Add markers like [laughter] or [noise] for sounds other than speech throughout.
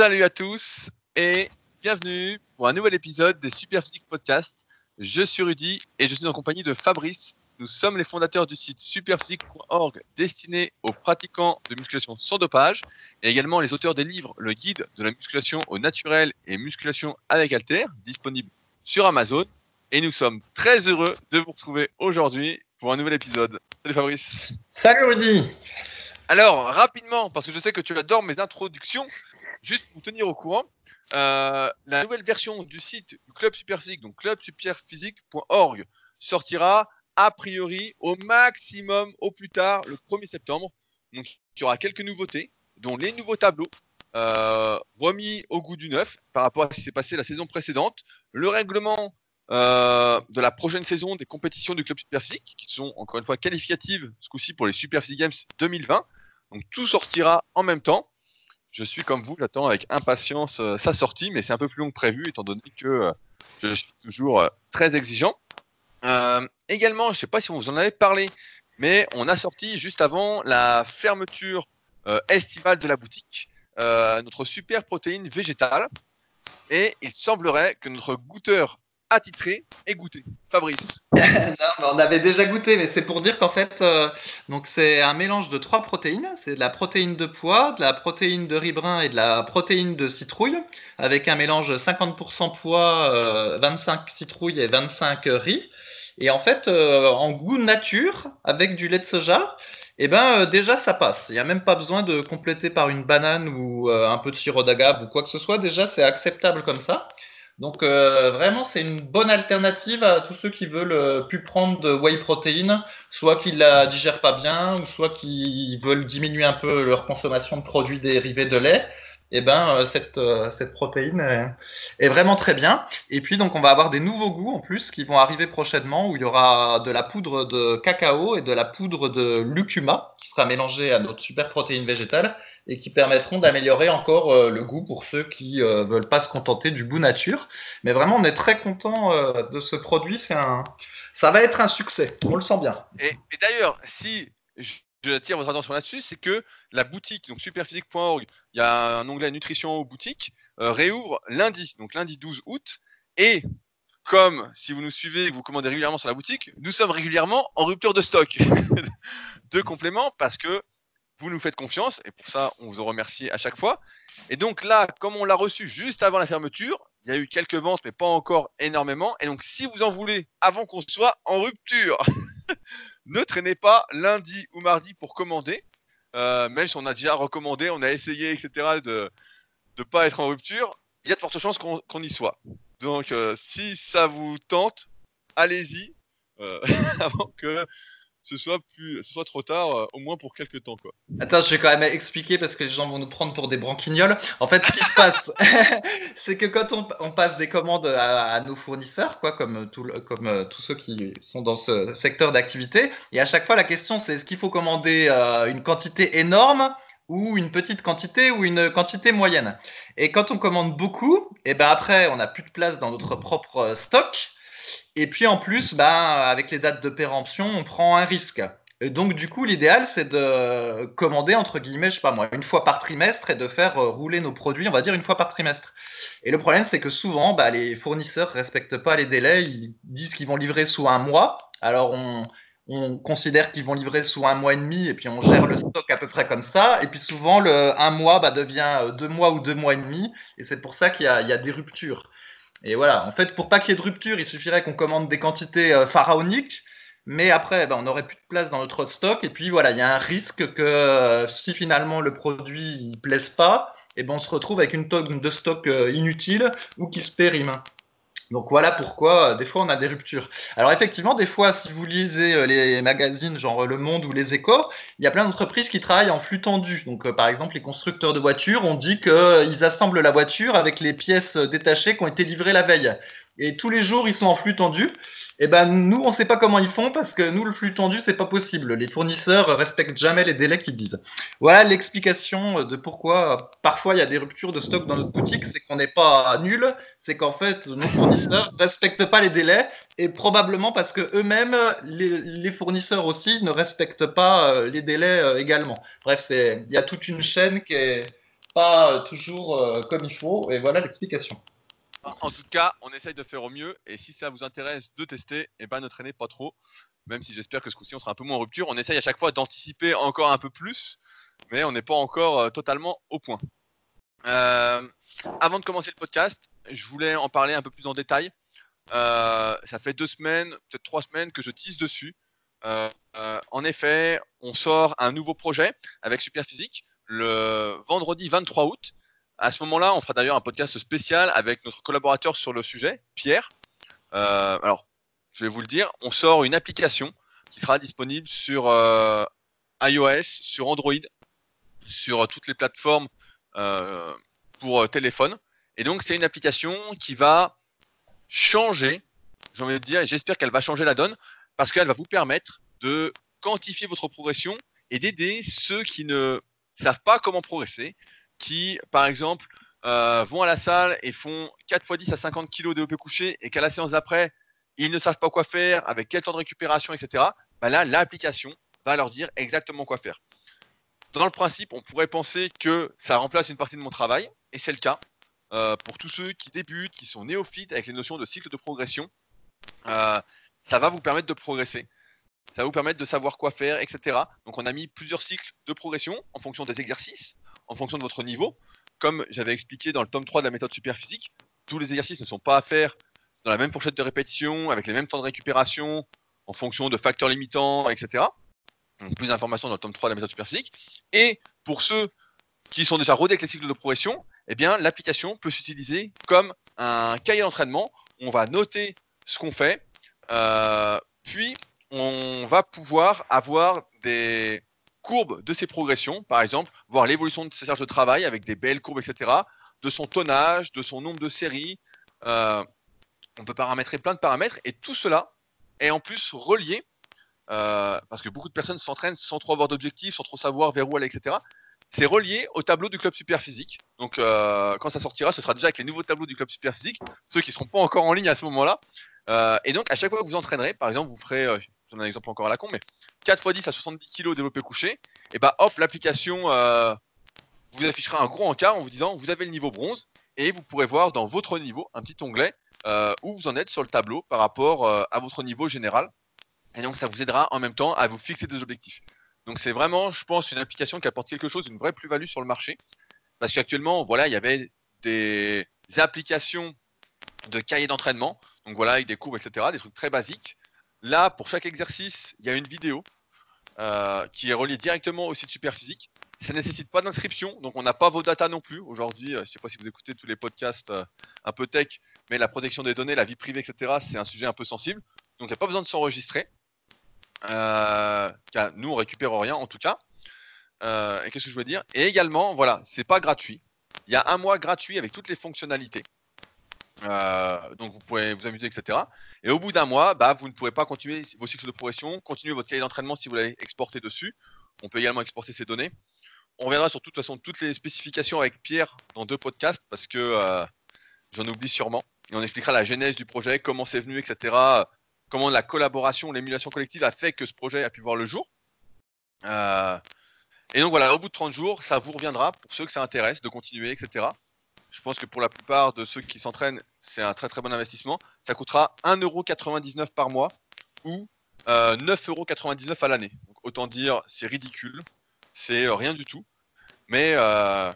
Salut à tous et bienvenue pour un nouvel épisode des Superphysique Podcast. Je suis Rudy et je suis en compagnie de Fabrice. Nous sommes les fondateurs du site superphysique.org destiné aux pratiquants de musculation sans dopage et également les auteurs des livres Le guide de la musculation au naturel et musculation avec alter disponible sur Amazon. Et nous sommes très heureux de vous retrouver aujourd'hui pour un nouvel épisode. Salut Fabrice. Salut Rudy. Alors, rapidement, parce que je sais que tu adores mes introductions, juste pour tenir au courant, euh, la nouvelle version du site du Club Superphysique, donc clubsuperphysique.org, sortira a priori au maximum au plus tard le 1er septembre. Donc, il y aura quelques nouveautés, dont les nouveaux tableaux euh, remis au goût du neuf par rapport à ce qui s'est passé la saison précédente, le règlement euh, de la prochaine saison des compétitions du Club Superphysique, qui sont encore une fois qualificatives ce coup-ci pour les Superphysique Games 2020. Donc tout sortira en même temps. Je suis comme vous, j'attends avec impatience euh, sa sortie, mais c'est un peu plus long que prévu, étant donné que euh, je suis toujours euh, très exigeant. également, je ne sais pas si on vous en avait parlé, mais on a sorti juste avant la fermeture estivale de la boutique notre super protéine végétale. Et il semblerait que notre goûteur attitré et goûté. Fabrice. [laughs] on avait déjà goûté, mais c'est pour dire qu'en fait, euh, donc c'est un mélange de trois protéines. C'est de la protéine de pois, de la protéine de riz brun et de la protéine de citrouille, avec un mélange 50% pois, 25 euh, citrouille et 25 riz. Et en fait, euh, en goût nature, avec du lait de soja, eh ben déjà ça passe. Il n'y a même pas besoin de compléter par une banane ou un peu de sirop d'agave ou quoi que ce soit. Déjà, c'est acceptable comme ça. Donc euh, vraiment, c'est une bonne alternative à tous ceux qui veulent euh, plus prendre de whey protéine, soit qu'ils la digèrent pas bien, ou soit qui veulent diminuer un peu leur consommation de produits dérivés de lait. Et eh ben euh, cette, cette protéine est, vraiment très bien. Et puis donc on va avoir des nouveaux goûts en plus qui vont arriver prochainement où il y aura de la poudre de cacao et de la poudre de lucuma qui sera mélangée à notre super protéine végétale et qui permettront d'améliorer encore euh, le goût pour ceux qui ne euh, veulent pas se contenter du goût nature. Mais vraiment, on est très content euh, de ce produit. C'est un, ça va être un succès. On le sent bien. Et, d'ailleurs, si je, attire votre attention là-dessus, c'est que la boutique, donc superphysique.org, il y a un onglet nutrition aux boutiques, réouvre lundi, donc lundi 12 août. Et comme si vous nous suivez et que vous commandez régulièrement sur la boutique, nous sommes régulièrement en rupture de stock [laughs] de compléments parce que vous nous faites confiance et pour ça, on vous en remercie à chaque fois. Et donc là, comme on l'a reçu juste avant la fermeture, il y a eu quelques ventes, mais pas encore énormément. Et donc, si vous en voulez avant qu'on soit en rupture, [laughs] ne traînez pas lundi ou mardi pour commander. Euh, même si on a déjà recommandé, on a essayé, etc., de ne pas être en rupture, il y a de fortes chances qu'on y soit. Donc, euh, si ça vous tente, allez-y euh, [laughs] avant que ce soit plus ce soit trop tard euh, au moins pour quelques temps quoi. Attends, je vais quand même expliquer parce que les gens vont nous prendre pour des branquignoles. En fait, ce qui se passe, [laughs] c'est que quand on, passe des commandes à, nos fournisseurs, quoi, comme, tout, comme euh, tous ceux qui sont dans ce secteur d'activité, et à chaque fois la question c'est est-ce qu'il faut commander euh, une quantité énorme ou une petite quantité ou une quantité moyenne? Et quand on commande beaucoup, et ben après on n'a plus de place dans notre propre stock. Et puis en plus, bah, avec les dates de péremption, on prend un risque. Et donc du coup, l'idéal, c'est de commander, entre guillemets, je sais pas moi, une fois par trimestre et de faire euh, rouler nos produits, on va dire, une fois par trimestre. Et le problème, c'est que souvent, bah, les fournisseurs respectent pas les délais, ils disent qu'ils vont livrer sous un mois. Alors on, considère qu'ils vont livrer sous un mois et demi et puis on gère le stock à peu près comme ça. Et puis souvent, le un mois bah, devient deux mois ou deux mois et demi. Et c'est pour ça qu'il y, y a, des ruptures. Et voilà, en fait, pour pas qu'il y ait de rupture, il suffirait qu'on commande des quantités euh, pharaoniques, mais après, ben, on n'aurait plus de place dans notre stock. Et puis voilà, il y a un risque que euh, si finalement le produit ne plaise pas, et ben, on se retrouve avec une tonne de stock euh, inutile ou qui se périme. Donc voilà pourquoi euh, des fois on a des ruptures. Alors effectivement, des fois, si vous lisez euh, les magazines genre Le Monde ou Les Échos, il y a plein d'entreprises qui travaillent en flux tendu. Donc euh, par exemple, les constructeurs de voitures ont dit qu'ils assemblent la voiture avec les pièces détachées qui ont été livrées la veille et tous les jours ils sont en flux tendu. Et eh ben nous on sait pas comment ils font parce que nous le flux tendu c'est pas possible. Les fournisseurs respectent jamais les délais qu'ils disent. Voilà l'explication de pourquoi parfois il y a des ruptures de stock dans notre boutique, c'est qu'on n'est pas nul, c'est qu'en fait nos fournisseurs [laughs] respectent pas les délais et probablement parce que eux-mêmes les, fournisseurs aussi ne respectent pas euh, les délais euh, également. Bref, c'est il y a toute une chaîne qui est pas toujours comme il faut. Et voilà l'explication. En tout cas, on essaye de faire au mieux. Et si ça vous intéresse de tester, eh ben, ne traînez pas trop. Même si j'espère que ce coup-ci, on sera un peu moins en rupture. On essaye à chaque fois d'anticiper encore un peu plus. Mais on n'est pas encore totalement au point. avant de commencer le podcast, je voulais en parler un peu plus en détail. Euh, ça fait deux semaines, peut-être trois semaines que je tease dessus. Euh, euh, en effet, on sort un nouveau projet avec Superphysique le vendredi 23 août. À ce moment-là, on fera d'ailleurs un podcast spécial avec notre collaborateur sur le sujet, Pierre. alors, je vais vous le dire, on sort une application qui sera disponible sur iOS, sur Android, sur toutes les plateformes pour téléphone. Et donc, c'est une application qui va changer, j'ai envie de dire, et j'espère qu'elle va changer la donne, parce qu'elle va vous permettre de quantifier votre progression et d'aider ceux qui ne savent pas comment progresser, qui, par exemple, euh, vont à la salle et font 4 x 10 à 50 kg de couché et qu'à la séance d'après, ils ne savent pas quoi faire, avec quel temps de récupération, etc. Bah là, l'application va leur dire exactement quoi faire. Dans le principe, on pourrait penser que ça remplace une partie de mon travail, et c'est le cas. Euh, pour tous ceux qui débutent, qui sont néophytes avec les notions de cycle de progression, euh, ça va vous permettre de progresser. Ça va vous permettre de savoir quoi faire, etc. Donc on a mis plusieurs cycles de progression en fonction des exercices, en fonction de votre niveau. Comme j'avais expliqué dans le tome 3 de la méthode superphysique, tous les exercices ne sont pas à faire dans la même fourchette de répétition, avec les mêmes temps de récupération, en fonction de facteurs limitants, etc. Plus d'informations dans le tome 3 de la méthode superphysique. Et pour ceux qui sont déjà rodés avec les cycles de progression, eh bien, l'application peut s'utiliser comme un cahier d'entraînement. On va noter ce qu'on fait, euh, puis on va pouvoir avoir des courbes de ses progressions, par exemple, voir l'évolution de ses charges de travail avec des belles courbes, etc., de son tonnage, de son nombre de séries. Euh, on peut paramétrer plein de paramètres et tout cela est en plus relié, euh, parce que beaucoup de personnes s'entraînent sans trop avoir d'objectifs, sans trop savoir vers où aller, etc c'est relié au tableau du club super physique. Donc euh, quand ça sortira, ce sera déjà avec les nouveaux tableaux du club super physique, ceux qui ne seront pas encore en ligne à ce moment-là. Et donc à chaque fois que vous entraînerez, par exemple, vous ferez, euh, j'en ai un exemple encore à la con, mais 4 x 10 à 70 kg développé couché, et bah hop, l'application vous affichera un gros encart en vous disant vous avez le niveau bronze, et vous pourrez voir dans votre niveau un petit onglet où vous en êtes sur le tableau par rapport à votre niveau général. Et donc ça vous aidera en même temps à vous fixer des objectifs. Donc c'est vraiment, je pense, une application qui apporte quelque chose, une vraie plus-value sur le marché. Parce qu'actuellement, voilà, il y avait des applications de cahiers d'entraînement. Donc voilà, avec des courbes, etc., des trucs très basiques. Là, pour chaque exercice, il y a une vidéo euh, qui est reliée directement au site Superphysique. Ça ne nécessite pas d'inscription, donc on n'a pas vos datas non plus. Aujourd'hui, euh, je ne sais pas si vous écoutez tous les podcasts euh, un peu tech, mais la protection des données, la vie privée, etc., c'est un sujet un peu sensible. Donc il n'y a pas besoin de s'enregistrer. Euh, nous, on récupère rien en tout cas. Et qu'est-ce que je veux dire? Et également, voilà, c'est pas gratuit. Il y a un mois gratuit avec toutes les fonctionnalités. Euh, donc vous pouvez vous amuser, etc. Et au bout d'un mois, bah, vous ne pourrez pas continuer vos cycles de progression, continuer votre cahier d'entraînement si vous l'avez exporté dessus. On peut également exporter ces données. On reviendra sur toute façon toutes les spécifications avec Pierre dans deux podcasts parce que j'en oublie sûrement. Et on expliquera la genèse du projet, comment c'est venu, etc comment la collaboration, l'émulation collective a fait que ce projet a pu voir le jour. Euh, et donc voilà, au bout de 30 jours, ça vous reviendra pour ceux que ça intéresse de continuer, etc. Je pense que pour la plupart de ceux qui s'entraînent, c'est un très très bon investissement. Ça coûtera 1,99€ par mois ou euh, 9,99€ à l'année. Autant dire, c'est ridicule, c'est euh, rien du tout. Mais euh,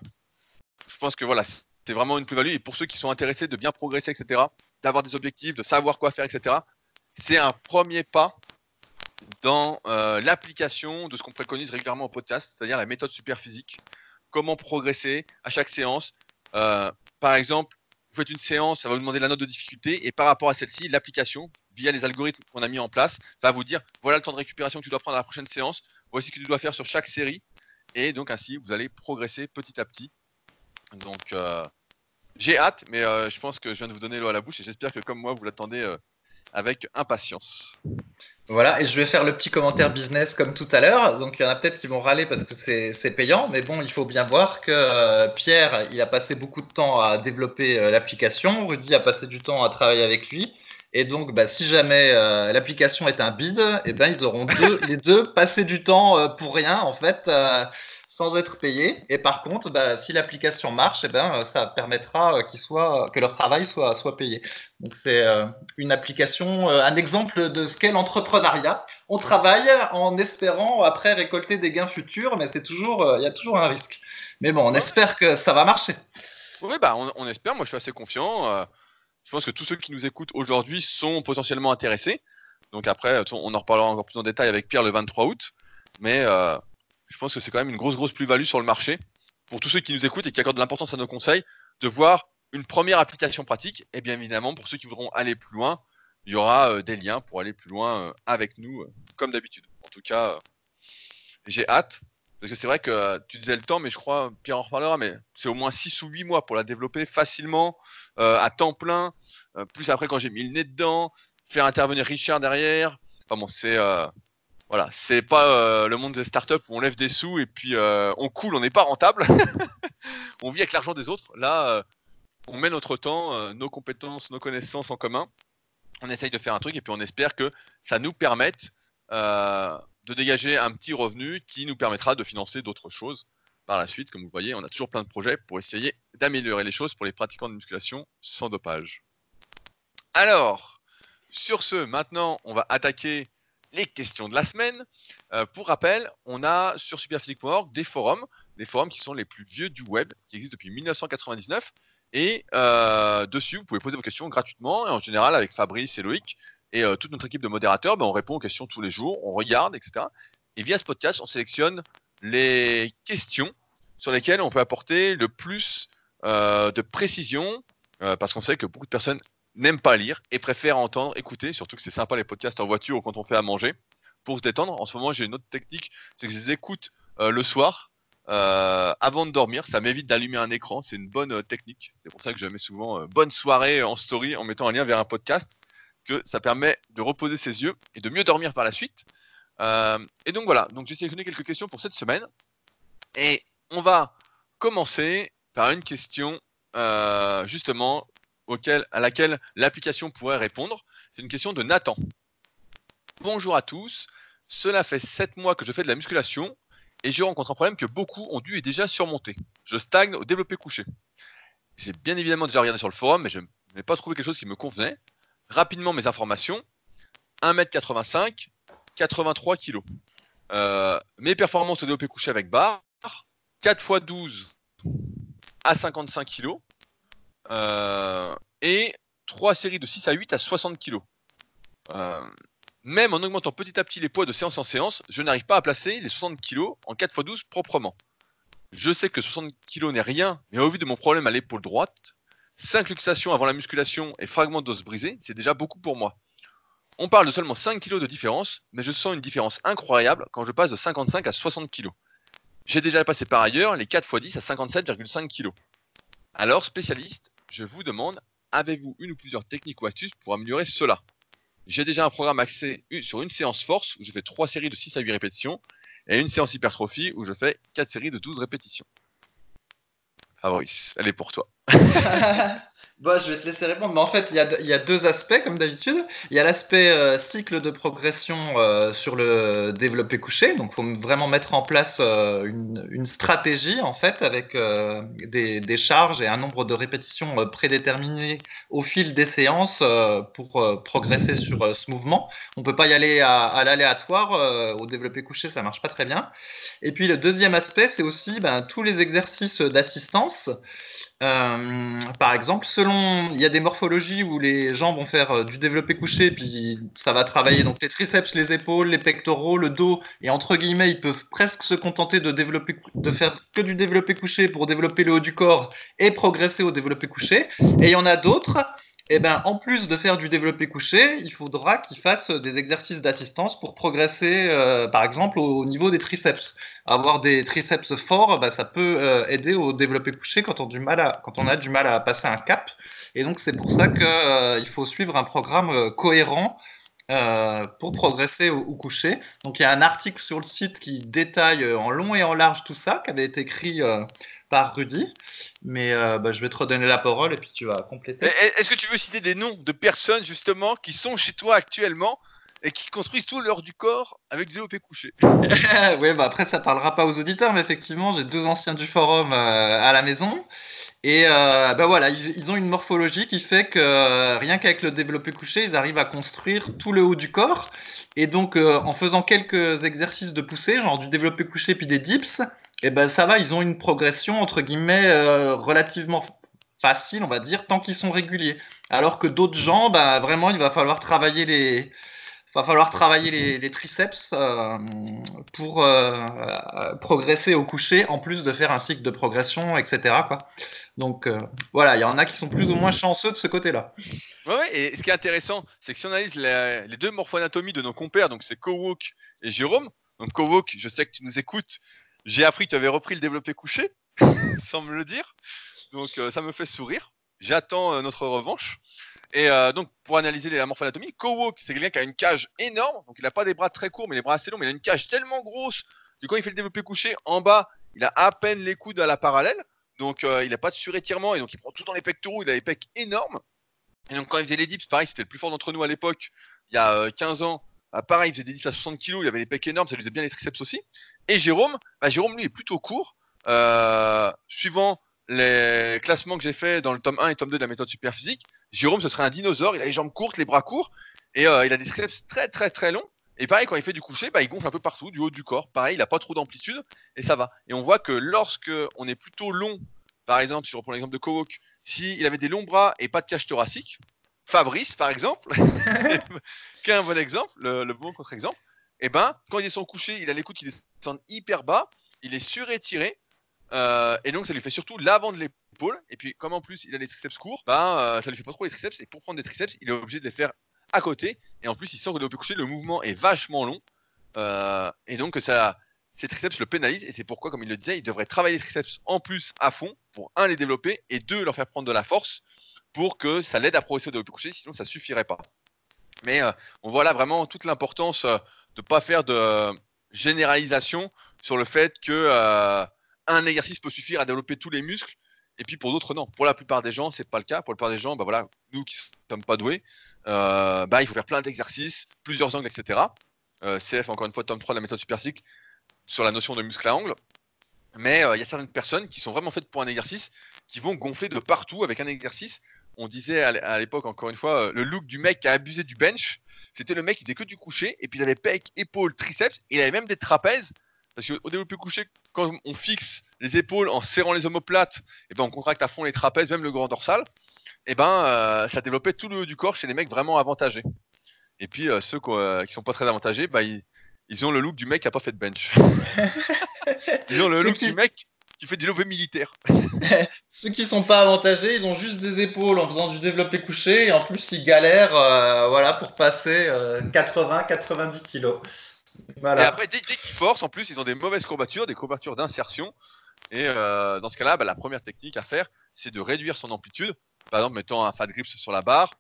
je pense que voilà, c'est vraiment une plus-value. Et pour ceux qui sont intéressés de bien progresser, etc., d'avoir des objectifs, de savoir quoi faire, etc., c'est un premier pas dans euh, l'application de ce qu'on préconise régulièrement au podcast, c'est-à-dire la méthode super physique. Comment progresser à chaque séance. Euh, par exemple, vous faites une séance, ça va vous demander la note de difficulté, et par rapport à celle-ci, l'application, via les algorithmes qu'on a mis en place, va vous dire voilà le temps de récupération que tu dois prendre à la prochaine séance, voici ce que tu dois faire sur chaque série, et donc ainsi, vous allez progresser petit à petit. Donc, euh, j'ai hâte, mais je pense que je viens de vous donner l'eau à la bouche, et j'espère que comme moi, vous l'attendez avec impatience. Voilà, et je vais faire le petit commentaire business comme tout à l'heure. Donc, il y en a peut-être qui vont râler parce que c'est payant, mais bon, il faut bien voir que euh, Pierre, il a passé beaucoup de temps à développer euh, l'application. Rudy a passé du temps à travailler avec lui. Et donc, bah, si jamais euh, l'application est un bide, eh ben, ils auront deux, [laughs] les deux passé du temps pour rien, en fait. Sans être payés. Et par contre, bah, si l'application marche, eh ben, ça permettra qu'ils soient, que leur travail soit, soit payé. Donc c'est une application, un exemple de ce qu'est l'entrepreneuriat. On travaille en espérant après récolter des gains futurs, mais c'est toujours, il y a toujours un risque. Mais bon, on espère que ça va marcher. Oui, bah, on, espère. Moi, je suis assez confiant. Euh, je pense que tous ceux qui nous écoutent aujourd'hui sont potentiellement intéressés. Donc après, on en reparlera encore plus en détail avec Pierre le 23 août. Mais euh, je pense que c'est quand même une grosse, grosse plus-value sur le marché pour tous ceux qui nous écoutent et qui accordent de l'importance à nos conseils de voir une première application pratique. Et bien évidemment, pour ceux qui voudront aller plus loin, il y aura euh, des liens pour aller plus loin avec nous, comme d'habitude. En tout cas, j'ai hâte. Parce que c'est vrai que euh, tu disais le temps, mais je crois, Pierre en reparlera, mais c'est au moins 6 ou 8 mois pour la développer facilement, euh, à temps plein. Euh, plus après, quand j'ai mis le nez dedans, faire intervenir Richard derrière. Enfin bon, c'est. Voilà, c'est pas le monde des startups où on lève des sous et puis on coule, on n'est pas rentable. [laughs] on vit avec l'argent des autres. Là, on met notre temps, nos compétences, nos connaissances en commun. On essaye de faire un truc et puis on espère que ça nous permette de dégager un petit revenu qui nous permettra de financer d'autres choses par la suite. Comme vous voyez, on a toujours plein de projets pour essayer d'améliorer les choses pour les pratiquants de musculation sans dopage. Alors, sur ce, maintenant, on va attaquer les questions de la semaine. Euh, pour rappel, on a sur superphysique.org des forums, des forums qui sont les plus vieux du web, qui existent depuis 1999. Et euh, dessus, vous pouvez poser vos questions gratuitement, et en général avec Fabrice et Loïc. Et euh, toute notre équipe de modérateurs, ben, on répond aux questions tous les jours, on regarde, etc. Et via ce podcast, on sélectionne les questions sur lesquelles on peut apporter le plus de précision, parce qu'on sait que beaucoup de personnes n'aiment pas lire et préfèrent entendre, écouter, surtout que c'est sympa les podcasts en voiture ou quand on fait à manger, pour se détendre. En ce moment, j'ai une autre technique, c'est que je les écoute le soir, avant de dormir, ça m'évite d'allumer un écran. C'est une bonne technique. C'est pour ça que je mets souvent bonne soirée en story en mettant un lien vers un podcast que ça permet de reposer ses yeux et de mieux dormir par la suite. Euh, et donc voilà, donc j'ai sélectionné quelques questions pour cette semaine. Et on va commencer par une question euh, justement à laquelle l'application pourrait répondre. C'est une question de Nathan. Bonjour à tous, cela fait 7 mois que je fais de la musculation et je rencontre un problème que beaucoup ont dû et déjà surmonter. Je stagne au développé couché. J'ai bien évidemment déjà regardé sur le forum, mais je n'ai pas trouvé quelque chose qui me convenait rapidement mes informations. 1m85, 83 kg. mes performances au développé couché avec barre, 4 x 12 à 55 kg. Et 3 séries de 6 à 8 à 60 kg. même en augmentant petit à petit les poids de séance en séance, je n'arrive pas à placer les 60 kg en 4 x 12 proprement. Je sais que 60 kg n'est rien, mais au vu de mon problème à l'épaule droite, 5 luxations avant la musculation et fragments d'os brisés, c'est déjà beaucoup pour moi. On parle de seulement 5 kg de différence, mais je sens une différence incroyable quand je passe de 55 à 60 kg. J'ai déjà passé par ailleurs les 4 x 10 à 57,5 kg. Alors, spécialiste, je vous demande, avez-vous une ou plusieurs techniques ou astuces pour améliorer cela? J'ai déjà un programme axé sur une séance force où je fais 3 séries de 6 à 8 répétitions et une séance hypertrophie où je fais 4 séries de 12 répétitions. Fabrice, elle est pour toi. [laughs] Bah, je vais te laisser répondre. Mais en fait, il y a, deux aspects, comme d'habitude. Il y a l'aspect euh, cycle de progression euh, sur le développé couché. Donc, il faut vraiment mettre en place euh, une, stratégie, en fait, avec des, charges et un nombre de répétitions prédéterminées au fil des séances pour progresser sur ce mouvement. On ne peut pas y aller à, l'aléatoire. au développé couché, ça marche pas très bien. Et puis, le deuxième aspect, c'est aussi ben, tous les exercices d'assistance. Euh, par exemple, selon, il y a des morphologies où les gens vont faire euh, du développé couché, puis ça va travailler donc les triceps, les épaules, les pectoraux, le dos, et entre guillemets, ils peuvent presque se contenter de faire que du développé couché pour développer le haut du corps et progresser au développé couché. Et il y en a d'autres eh ben, en plus de faire du développé couché, il faudra qu'il fasse des exercices d'assistance pour progresser, euh, par exemple, au niveau des triceps. Avoir des triceps forts, ben, ça peut euh, aider au développé couché quand on, a du mal à passer un cap. Et donc, c'est pour ça qu'il euh, faut suivre un programme cohérent pour progresser au, coucher. Donc il y a un article sur le site qui détaille en long et en large tout ça, qui avait été écrit par Rudy. Mais euh, bah, je vais te redonner la parole et puis tu vas compléter. Est-ce que tu veux citer des noms de personnes justement qui sont chez toi actuellement et qui construisent tout leur du corps avec du développé couché. [laughs] oui, bah après ça parlera pas aux auditeurs, mais effectivement j'ai deux anciens du forum euh, à la maison et euh, bah voilà, ils, ont une morphologie qui fait que euh, rien qu'avec le développé couché, ils arrivent à construire tout le haut du corps. Et donc en faisant quelques exercices de poussée, genre du développé couché puis des dips, et ben ça va, ils ont une progression entre guillemets relativement facile, on va dire, tant qu'ils sont réguliers. Alors que d'autres gens, bah, vraiment, il va falloir travailler les, va falloir travailler les, triceps euh, pour euh, progresser au coucher, en plus de faire un cycle de progression, etc. Quoi. Donc euh, voilà, il y en a qui sont plus ou moins chanceux de ce côté-là. Ouais, et ce qui est intéressant, c'est que si on analyse les, deux morpho-anatomies de nos compères, donc c'est Kowok et Jérôme. Donc Kowok, je sais que tu nous écoutes, j'ai appris que tu avais repris le développé couché, [laughs] sans me le dire. Donc ça me fait sourire. J'attends notre revanche. Et euh, donc, pour analyser les morpho-anatomie, Kowok, c'est quelqu'un qui a une cage énorme. Donc, il n'a pas des bras très courts, mais les bras assez longs. Mais il a une cage tellement grosse que quand il fait le développé couché, en bas, il a à peine les coudes à la parallèle. Donc, euh, il n'a pas de surétirement. Et donc, il prend tout dans les pectoraux. Il a les pecs énormes. Et donc, quand il faisait les dips, pareil, c'était le plus fort d'entre nous à l'époque, il y a 15 euh, ans. Bah, pareil, il faisait des dips à 60 kg. Il avait les pecs énormes. Ça lui faisait bien les triceps aussi. Et Jérôme, bah, Jérôme, lui, est plutôt court. suivant les classements que j'ai fait dans le tome 1 et tome 2 de la méthode super physique, Jérôme, ce serait un dinosaure. Il a les jambes courtes, les bras courts, et euh, il a des triceps très très très longs. Et pareil, quand il fait du coucher, bah, il gonfle un peu partout, du haut du corps. Pareil, il n'a pas trop d'amplitude, et ça va. Et on voit que lorsque on est plutôt long, par exemple, si je reprends l'exemple de Kowok, s'il avait des longs bras et pas de cage thoracique, Fabrice, par exemple, [laughs] qui est un bon exemple, le, bon contre-exemple, eh ben, quand il est son coucher, il a les coudes qui descendent hyper bas, il est surétiré, euh, et donc ça lui fait surtout l'avant de l'épaule. Et puis comme en plus il a les triceps courts, ben, euh, ça lui fait pas trop les triceps. Et pour prendre des triceps, il est obligé de les faire à côté. Et en plus il sent que le coucher, le mouvement est vachement long. Euh, et donc ça, ses triceps le pénalisent. Et c'est pourquoi, comme il le disait, il devrait travailler les triceps en plus à fond pour un les développer et deux leur faire prendre de la force pour que ça l'aide à progresser développé couché. Sinon ça suffirait pas. Mais on voit là vraiment toute l'importance de ne pas faire de généralisation sur le fait que un exercice peut suffire à développer tous les muscles. Et puis pour d'autres, non. Pour la plupart des gens, c'est pas le cas. Pour la plupart des gens, bah voilà, nous qui sommes pas doués, euh, bah il faut faire plein d'exercices, plusieurs angles, etc. Euh, CF, encore une fois, tome 3 de la méthode superphysique sur la notion de muscle à angle. Mais euh, il y a certaines personnes qui sont vraiment faites pour un exercice, qui vont gonfler de partout avec un exercice. On disait à l'époque, encore une fois, le look du mec qui a abusé du bench, c'était le mec qui faisait que du coucher, et puis il avait pec, épaules, triceps, et il avait même des trapèzes parce qu'au développé couché, quand on fixe les épaules en serrant les omoplates, et ben on contracte à fond les trapèzes, même le grand dorsal, et ben euh, ça développait tout le haut du corps chez les mecs vraiment avantagés. Et puis euh, ceux qui, sont pas très avantagés, bah, ils, ont le look du mec qui a pas fait de bench. [laughs] ils ont le look du mec qui fait du développé militaire. [laughs] [laughs] ceux qui sont pas avantagés, ils ont juste des épaules en faisant du développé couché et en plus ils galèrent euh, voilà, pour passer 80-90 kilos. Et après, dès, qu'ils forcent, en plus, ils ont des mauvaises courbatures, des courbatures d'insertion. Et euh, dans ce cas-là, bah, la première technique à faire, c'est de réduire son amplitude. Par exemple, mettant un fat grips sur la barre,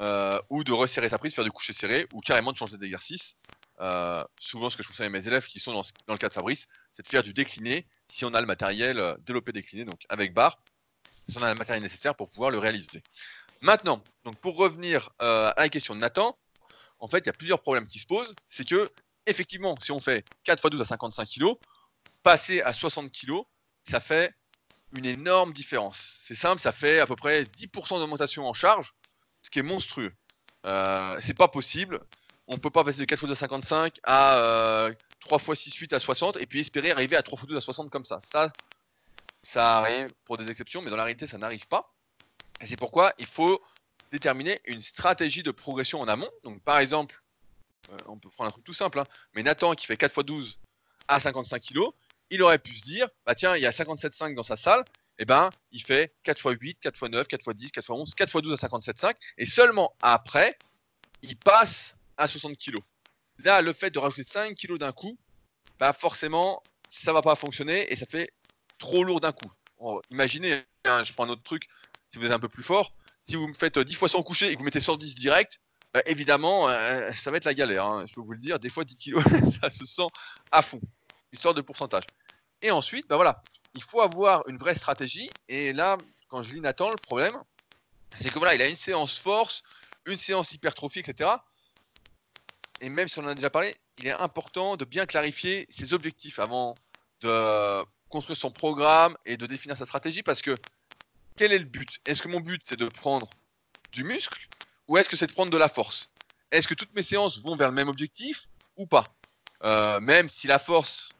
euh, ou de resserrer sa prise, faire du coucher serré, ou carrément de changer d'exercice. Euh, souvent, ce que je conseille à mes élèves qui sont dans, dans le cas de Fabrice, c'est de faire du décliné si on a le matériel développé décliné, donc avec barre, si on a le matériel nécessaire pour pouvoir le réaliser. Maintenant, donc pour revenir à la question de Nathan, en fait, il y a plusieurs problèmes qui se posent. C'est que effectivement, si on fait 4 x 12 à 55 kg, passer à 60 kg, ça fait une énorme différence. C'est simple, ça fait à peu près 10% d'augmentation en charge, ce qui est monstrueux. Euh, c'est pas possible. On ne peut pas passer de 4 x 12 à 55 à 3 x 6 8 à 60 et puis espérer arriver à 3 x 12 à 60 comme ça. Ça, ça arrive pour des exceptions, mais dans la réalité, ça n'arrive pas. Et c'est pourquoi il faut déterminer une stratégie de progression en amont. Donc, par exemple, euh, on peut prendre un truc tout simple, hein. mais Nathan qui fait 4 x 12 à 55 kg, il aurait pu se dire, bah tiens, il y a 57,5 dans sa salle, et eh ben il fait 4 x 8, 4 x 9, 4 x 10, 4 x 11, 4 x 12 à 57,5, et seulement après, il passe à 60 kg. Là, le fait de rajouter 5 kg d'un coup, bah forcément, ça va pas fonctionner et ça fait trop lourd d'un coup. imaginez, hein, je prends un autre truc, si vous êtes un peu plus fort, si vous me faites 10 fois sans coucher et que vous mettez 110 direct, bah, évidemment, euh, ça va être la galère. Hein, je peux vous le dire. Des fois, 10 kilos, [laughs] ça se sent à fond. Histoire de pourcentage. Et ensuite, bah voilà, il faut avoir une vraie stratégie. Et là, quand je lis Nathan, le problème, c'est que voilà, il a une séance force, une séance hypertrophie, etc. et même si on en a déjà parlé, il est important de bien clarifier ses objectifs avant de construire son programme et de définir sa stratégie parce que quel est le but? Est-ce que mon but c'est de prendre du muscle ou est-ce que c'est de prendre de la force? Est-ce que toutes mes séances vont vers le même objectif ou pas? Euh, Même si la force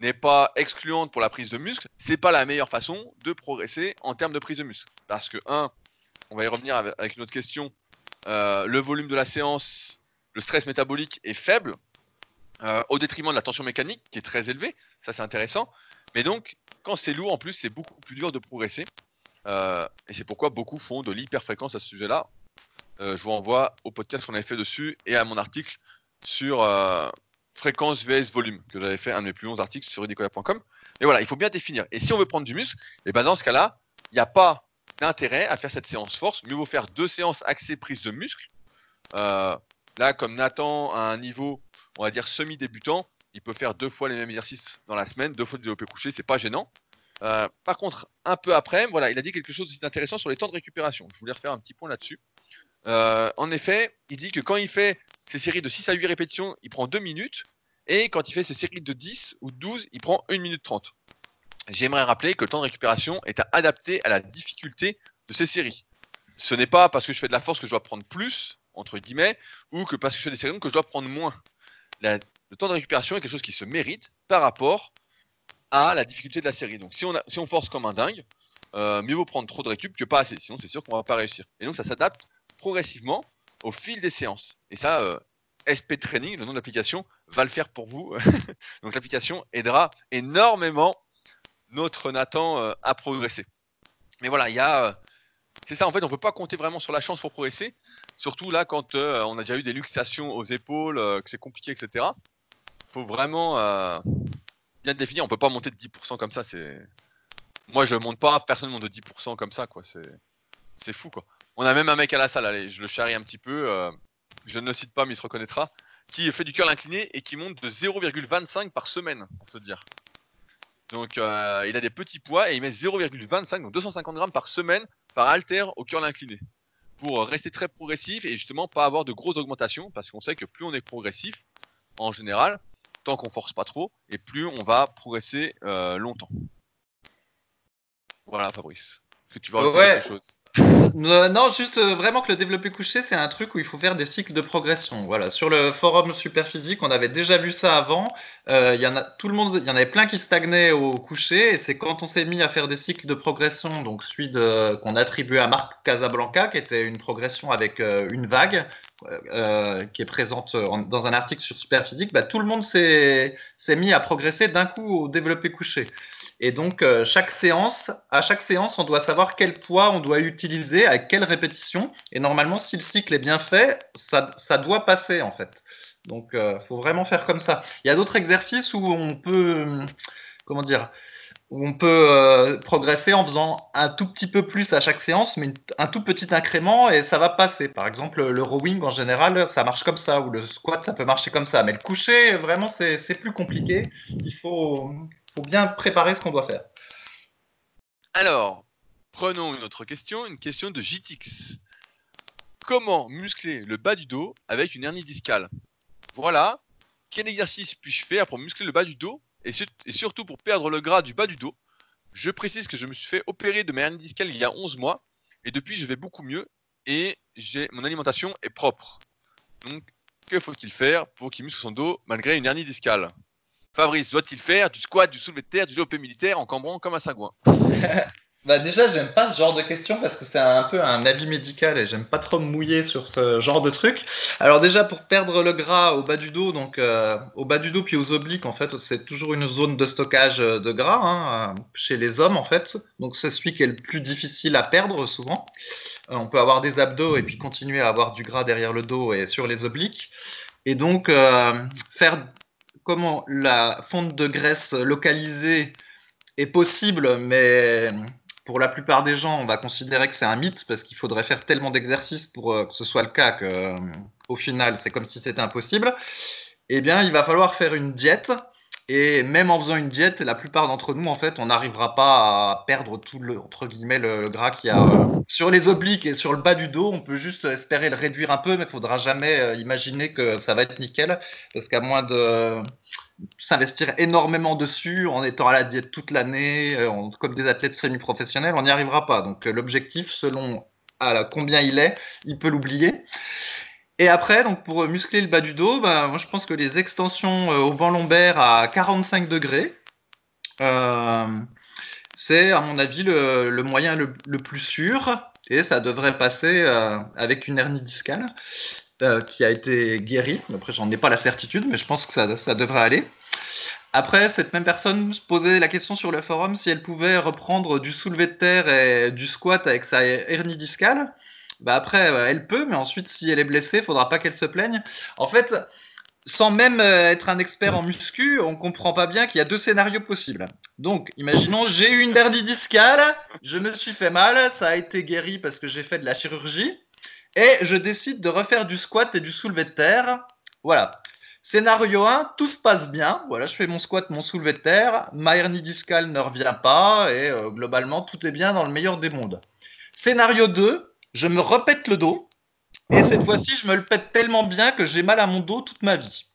n'est pas excluante pour la prise de muscle, c'est pas la meilleure façon de progresser en termes de prise de muscle. Parce que, un, on va y revenir avec une autre question, euh, le volume de la séance, le stress métabolique est faible, euh, au détriment de la tension mécanique qui est très élevée, ça c'est intéressant. Mais donc, quand c'est lourd, en plus, c'est beaucoup plus dur de progresser. Euh, et c'est pourquoi beaucoup font de l'hyperfréquence à ce sujet-là. je vous renvoie au podcast qu'on avait fait dessus et à mon article sur fréquence vs volume, que j'avais fait un de mes plus longs articles sur rudicola.com. Mais voilà, il faut bien définir. Et si on veut prendre du muscle, et eh ben dans ce cas-là, il n'y a pas d'intérêt à faire cette séance force. Mieux vaut faire deux séances axées prise de muscle. Euh, là, comme Nathan a un niveau, on va dire semi-débutant, il peut faire deux fois les mêmes exercices dans la semaine, deux fois du développé couché, c'est pas gênant. Euh, par contre, un peu après, voilà, il a dit quelque chose d'intéressant sur les temps de récupération. Je voulais refaire un petit point là-dessus. Euh, en effet, il dit que quand il fait ses séries de 6 à 8 répétitions, il prend 2 minutes. Et quand il fait ses séries de 10 ou 12, il prend 1 minute 30. J'aimerais rappeler que le temps de récupération est adapté à la difficulté de ces séries. Ce n'est pas parce que je fais de la force que je dois prendre plus, entre guillemets, ou que parce que je fais des séries que je dois prendre moins. le temps de récupération est quelque chose qui se mérite par rapport à la difficulté de la série. Donc si on, si on force comme un dingue, euh, mieux vaut prendre trop de récup que pas assez, sinon c'est sûr qu'on va pas réussir. Et donc ça s'adapte progressivement au fil des séances. Et ça, euh, SP Training, le nom de l'application, va le faire pour vous. [laughs] Donc l'application aidera énormément notre Nathan euh, à progresser. Mais voilà, il y a. Euh, c'est ça, en fait, on ne peut pas compter vraiment sur la chance pour progresser. Surtout là, quand on a déjà eu des luxations aux épaules, que c'est compliqué, etc. Il faut vraiment bien définir. On ne peut pas monter de 10% comme ça. Moi, je monte pas, personne ne monte de 10% comme ça. quoi. C'est fou. quoi. On a même un mec à la salle, allez, je le charrie un petit peu, euh, je ne le cite pas mais il se reconnaîtra, qui fait du curl incliné et qui monte de 0,25 par semaine, pour se dire. Donc euh, il a des petits poids et il met 0,25, donc 250 grammes par semaine par halter au curl incliné. Pour rester très progressif et justement pas avoir de grosses augmentations, parce qu'on sait que plus on est progressif, en général, tant qu'on force pas trop, et plus on va progresser euh, longtemps. Voilà Fabrice. Est-ce que tu veux rajouter quelque chose? Non, juste euh, vraiment que le développé couché, c'est un truc où il faut faire des cycles de progression. Voilà, sur le forum Superphysique, on avait déjà vu ça avant. Euh, il y en a tout le monde, il y en avait plein qui stagnaient au coucher, et c'est quand on s'est mis à faire des cycles de progression, donc celui qu'on attribuait à Marc Casablanca, qui était une progression avec euh, une vague, qui est présente dans un article sur Superphysique, bah, tout le monde s'est mis à progresser d'un coup au développé couché. Et donc, euh, chaque séance, à chaque séance, on doit savoir quel poids on doit utiliser, à quelle répétition. Et normalement, si le cycle est bien fait, ça, doit passer en fait. Donc, il euh, faut vraiment faire comme ça. Il y a d'autres exercices où on peut, comment dire, où on peut euh, progresser en faisant un tout petit peu plus à chaque séance, mais un tout petit incrément et ça va passer. Par exemple, le rowing en général, ça marche comme ça, ou le squat, ça peut marcher comme ça. Mais le coucher, vraiment, c'est plus compliqué. Il faut, faut bien préparer ce qu'on doit faire. Alors, prenons une autre question, une question de JTX. Comment muscler le bas du dos avec une hernie discale? Voilà, quel exercice puis-je faire pour muscler le bas du dos et, surtout pour perdre le gras du bas du dos? Je précise que je me suis fait opérer de ma hernie discale il y a 11 mois et depuis je vais beaucoup mieux et mon alimentation est propre. Donc, que faut-il faire pour qu'il muscle son dos malgré une hernie discale? Fabrice, doit-il faire du squat, du soulevé de terre, du développé militaire en cambrant comme un sagouin? [laughs] Bah déjà, j'aime pas ce genre de questions parce que c'est un peu un avis médical et j'aime pas trop me mouiller sur ce genre de truc. Alors déjà, pour perdre le gras au bas du dos, donc euh, au bas du dos puis aux obliques, en fait, c'est toujours une zone de stockage de gras hein, chez les hommes, en fait. Donc c'est celui qui est le plus difficile à perdre souvent. Euh, on peut avoir des abdos et puis continuer à avoir du gras derrière le dos et sur les obliques. Et donc euh, faire comment la fonte de graisse localisée est possible, mais pour la plupart des gens, on va considérer que c'est un mythe parce qu'il faudrait faire tellement d'exercices pour euh, que ce soit le cas que, euh, au final, c'est comme si c'était impossible. Eh bien, il va falloir faire une diète Et même en faisant une diète, la plupart d'entre nous, en fait, on n'arrivera pas à perdre tout le, entre guillemets, le, gras qu'il y a euh, sur les obliques et sur le bas du dos. On peut juste espérer le réduire un peu, mais il faudra jamais euh, imaginer que ça va être nickel, parce qu'à moins de s'investir énormément dessus en étant à la diète toute l'année, euh, comme des athlètes semi-professionnels, on n'y arrivera pas. Donc l'objectif, selon à combien il est, il peut l'oublier. Et après, donc pour muscler le bas du dos, bah, moi je pense que les extensions euh, au banc lombaire à 45 degrés, euh, c'est à mon avis le, moyen le, plus sûr et ça devrait passer euh, avec une hernie discale qui a été guérie. Après, j'en ai pas la certitude, mais je pense que ça, ça devrait aller. Après, cette même personne se posait la question sur le forum si elle pouvait reprendre du soulevé de terre et du squat avec sa hernie discale. Bah après, euh, elle peut, mais ensuite, si elle est blessée, faudra pas qu'elle se plaigne. En fait, sans même euh, être un expert en muscu, on comprend pas bien qu'il y a deux scénarios possibles. Donc, imaginons, j'ai eu une hernie discale, je me suis fait mal, ça a été guéri parce que j'ai fait de la chirurgie, et je décide de refaire du squat et du soulevé de terre. Voilà. Scénario 1, tout se passe bien. Voilà, je fais mon squat, mon soulevé de terre, ma hernie discale ne revient pas, et euh, globalement, tout est bien dans le meilleur des mondes. Scénario 2, je me repète le dos. Et cette fois-ci, je me le pète tellement bien que j'ai mal à mon dos toute ma vie.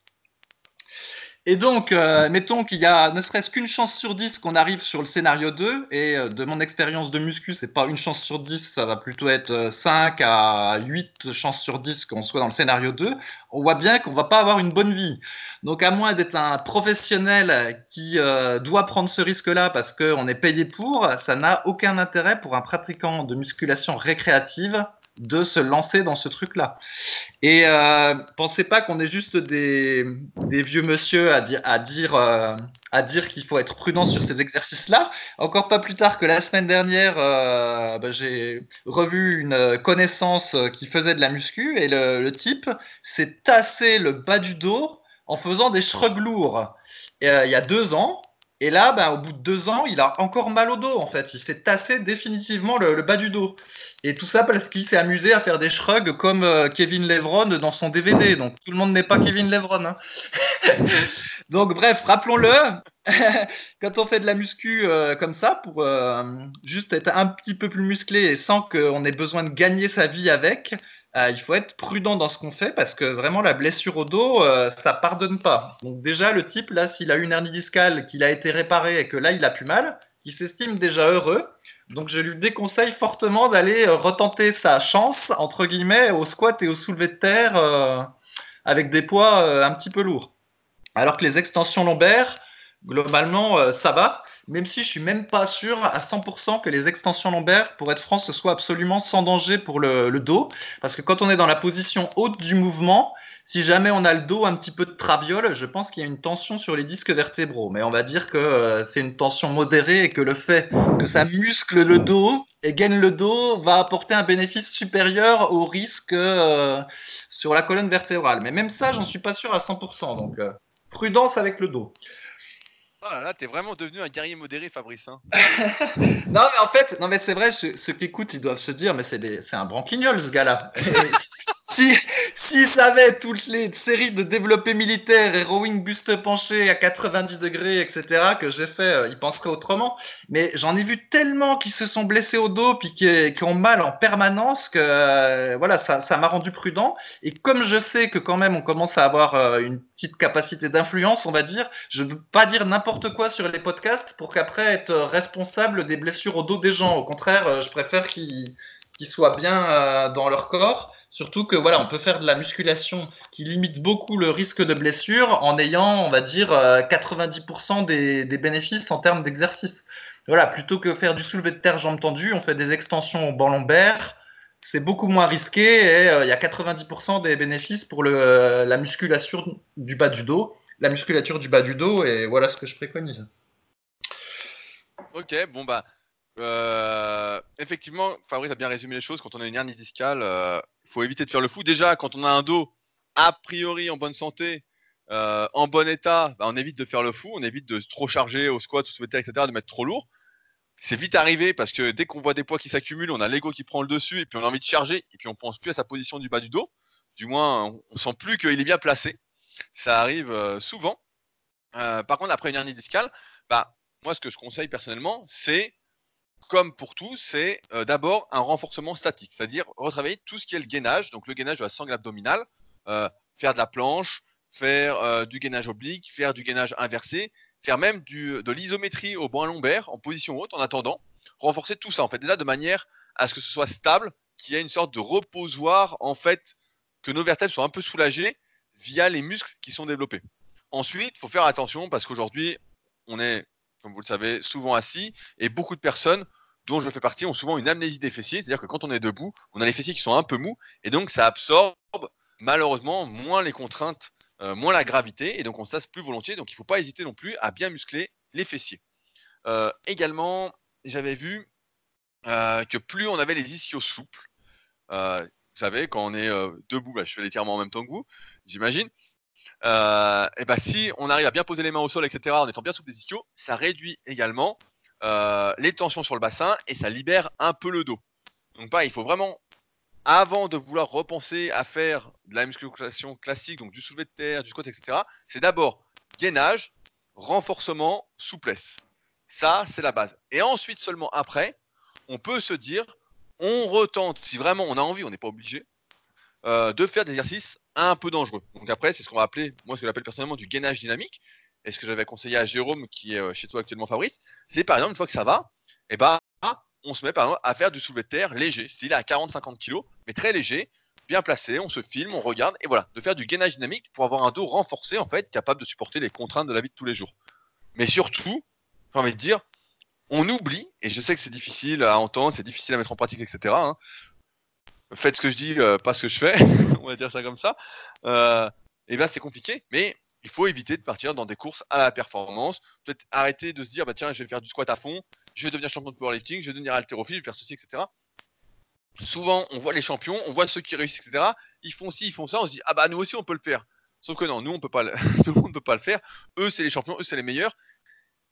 Et donc, euh, mettons qu'il y a ne serait-ce qu'une chance sur 10 qu'on arrive sur le scénario 2, et euh, de mon expérience de muscu, c'est pas une chance sur 10, ça va plutôt être 5 euh, à 8 chances sur 10 qu'on soit dans le scénario 2, on voit bien qu'on va pas avoir une bonne vie. Donc, à moins d'être un professionnel qui doit prendre ce risque-là parce qu'on est payé pour, ça n'a aucun intérêt pour un pratiquant de musculation récréative de se lancer dans ce truc-là. Et euh, pensez pas qu'on est juste des, vieux monsieur à, dire, à dire, euh, dire qu'il faut être prudent sur ces exercices-là. Encore pas plus tard que la semaine dernière, euh, bah, j'ai revu une connaissance qui faisait de la muscu et le, type s'est tassé le bas du dos en faisant des shrugs lourds. il y a deux ans, et là, ben, au bout de deux ans, il a encore mal au dos, en fait. Il s'est tassé définitivement le, bas du dos. Et tout ça parce qu'il s'est amusé à faire des shrugs comme euh, Kevin Levron dans son DVD. Donc tout le monde n'est pas Kevin Levron. Hein. [laughs] Donc bref, rappelons-le, [laughs] quand on fait de la muscu euh, comme ça, pour euh, juste être un petit peu plus musclé et sans qu'on ait besoin de gagner sa vie avec, euh, il faut être prudent dans ce qu'on fait parce que vraiment la blessure au dos, euh, ça pardonne pas. Donc déjà le type là, s'il a une hernie discale, qu'il a été réparé et que là il a plus mal, il s'estime déjà heureux. Donc je lui déconseille fortement d'aller euh, retenter sa chance entre guillemets au squat et au soulevé de terre avec des poids un petit peu lourds. Alors que les extensions lombaires, globalement, ça va même si je suis même pas sûr à 100% que les extensions lombaires, pour être franc, ce soit absolument sans danger pour le, dos. Parce que quand on est dans la position haute du mouvement, si jamais on a le dos un petit peu de traviole, je pense qu'il y a une tension sur les disques vertébraux. Mais on va dire que euh, c'est une tension modérée et que le fait que ça muscle le dos et gaine le dos va apporter un bénéfice supérieur au risque euh, sur la colonne vertébrale. Mais même ça, j'en suis pas sûr à 100%. Donc, euh, prudence avec le dos. Oh là là, t'es vraiment devenu un guerrier modéré, Fabrice. Hein. [laughs] non, mais en fait, non, mais c'est vrai, ceux, qui écoutent, ils doivent se dire, mais c'est un branquignol, ce gars-là. [laughs] si, s'il savait toutes les séries de développés militaires et rowing buste penché à 90 degrés, etc., que j'ai fait, euh, il penserait autrement. Mais j'en ai vu tellement qui se sont blessés au dos puis qui, ont mal en permanence que euh, voilà, ça, m'a rendu prudent. Et comme je sais que quand même on commence à avoir euh, une petite capacité d'influence, on va dire, je ne veux pas dire n'importe quoi sur les podcasts pour qu'après être responsable des blessures au dos des gens. Au contraire, je préfère qu'ils soient bien dans leur corps Surtout que voilà, on peut faire de la musculation qui limite beaucoup le risque de blessure en ayant, on va dire, 90% euh, des, bénéfices en termes d'exercice. Voilà, plutôt que faire du soulevé de terre jambes tendues, on fait des extensions au banc lombaire. C'est beaucoup moins risqué et euh, il y a 90% des bénéfices pour le, euh, la musculation du bas du dos, la musculature du bas du dos et voilà ce que je préconise. Ok, bon bah euh, effectivement, Fabrice a bien résumé les choses. Quand on a une hernie discale, il euh, faut éviter de faire le fou. Déjà, quand on a un dos a priori en bonne santé, euh, en bon état, bah, on évite de faire le fou, on évite de trop charger au squat, au soulevé etc., de mettre trop lourd. C'est vite arrivé parce que dès qu'on voit des poids qui s'accumulent, on a l'ego qui prend le dessus et puis on a envie de charger et puis on pense plus à sa position du bas du dos. Du moins, on, sent plus qu'il est bien placé. Ça arrive souvent. Par contre, après une hernie discale, bah, moi, ce que je conseille personnellement, c'est, comme pour tout, c'est euh, d'abord un renforcement statique, c'est-à-dire retravailler tout ce qui est le gainage, donc le gainage de la sangle abdominale, euh, faire de la planche, faire du gainage oblique, faire du gainage inversé, faire même de l'isométrie au banc lombaire en position haute en attendant, renforcer tout ça en fait déjà de manière à ce que ce soit stable, qu'il y ait une sorte de reposoir en fait, que nos vertèbres soient un peu soulagées via les muscles qui sont développés. Ensuite, il faut faire attention parce qu'aujourd'hui, on est, comme vous le savez, souvent assis et beaucoup de personnes dont je fais partie ont souvent une amnésie des fessiers, c'est-à-dire que quand on est debout, on a les fessiers qui sont un peu mous et donc ça absorbe malheureusement moins les contraintes, euh, moins la gravité et donc on se tasse plus volontiers. Donc il ne faut pas hésiter non plus à bien muscler les fessiers. Euh, également, j'avais vu euh, que plus on avait les ischios souples, vous savez, quand on est debout, bah, je fais l'étirement en même temps que vous, j'imagine, euh, et ben si on arrive à bien poser les mains au sol, etc., en étant bien souple des ischios, ça réduit également euh, les tensions sur le bassin et ça libère un peu le dos. Donc pas, il faut vraiment, avant de vouloir repenser à faire de la musculation classique, donc du soulevé de terre, du squat, etc., c'est d'abord gainage, renforcement, souplesse. Ça, c'est la base. Et ensuite, seulement après, on peut se dire, on retente, si vraiment on a envie, on n'est pas obligé, euh, de faire des exercices un peu dangereux. Donc après, c'est ce qu'on va appeler, moi ce que j'appelle personnellement du gainage dynamique. Et ce que j'avais conseillé à Jérôme, qui est euh, chez toi actuellement Fabrice, c'est par exemple, une fois que ça va, et eh ben, on se met par exemple à faire du soulevé de terre léger, s'il est à 40-50 kg, mais très léger, bien placé, on se filme, on regarde, et voilà, de faire du gainage dynamique pour avoir un dos renforcé, en fait, capable de supporter les contraintes de la vie de tous les jours. Mais surtout, j'ai envie de dire, on oublie, et je sais que c'est difficile à entendre, c'est difficile à mettre en pratique, etc faites ce que je dis, euh, pas ce que je fais, [laughs] on va dire ça comme ça, euh, et bien c'est compliqué, mais il faut éviter de partir dans des courses à la performance. Peut-être arrêter de se dire, bah tiens, je vais faire du squat à fond, je vais devenir champion de powerlifting, je vais devenir haltérophile, je vais faire ceci, etc. Souvent, on voit les champions, on voit ceux qui réussissent, etc. Ils font ci, ils font ça, on se dit, ah bah nous aussi on peut le faire. Sauf que non, nous on peut pas, le... [laughs] tout le monde peut pas le faire. Eux c'est les champions, eux c'est les meilleurs.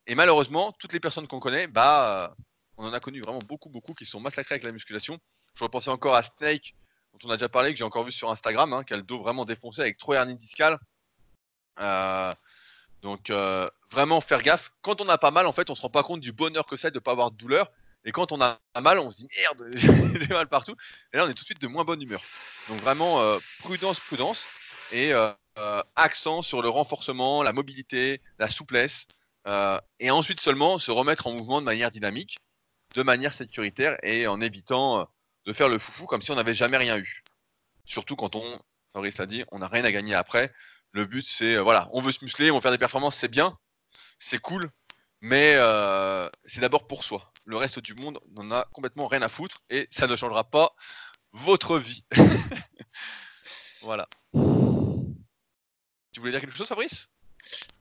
Et malheureusement, toutes les personnes qu'on connaît, bah, on en a connu vraiment beaucoup, beaucoup qui sont massacrés avec la musculation je repensais encore à Snake, dont on a déjà parlé, que j'ai encore vu sur Instagram, hein, qui a le dos vraiment défoncé avec trop hernie discale. Euh, donc euh, vraiment faire gaffe. Quand on a pas mal, en fait, on se rend pas compte du bonheur que c'est de pas avoir de douleur. Et quand on a mal, on se dit merde, [laughs] j'ai mal partout. Et là, on est tout de suite de moins bonne humeur. Donc vraiment euh, prudence, prudence et accent sur le renforcement, la mobilité, la souplesse. et ensuite seulement se remettre en mouvement de manière dynamique, de manière sécuritaire et en évitant de faire le foufou comme si on n'avait jamais rien eu. Surtout quand on, Fabrice l'a dit, on n'a rien à gagner après. Le but, c'est, euh, voilà, on veut se muscler, on veut faire des performances, c'est bien, c'est cool, mais euh, c'est d'abord pour soi. Le reste du monde n'en a complètement rien à foutre et ça ne changera pas votre vie. [laughs] voilà. Tu voulais dire quelque chose, Fabrice?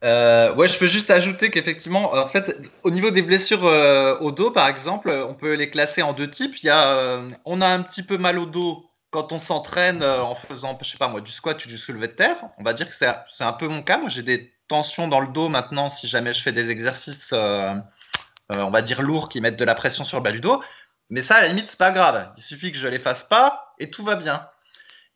Euh, ouais, je peux juste ajouter qu'effectivement, en fait, au niveau des blessures euh, au dos, par exemple, on peut les classer en deux types. Il y a, euh, on a un petit peu mal au dos quand on s'entraîne en faisant, je sais pas moi, du squat ou du soulevé de terre. On va dire que c'est un peu mon cas. Moi, j'ai des tensions dans le dos maintenant si jamais je fais des exercices, on va dire lourds, qui mettent de la pression sur le bas du dos. Mais ça, à la limite, c'est pas grave. Il suffit que je les fasse pas et tout va bien.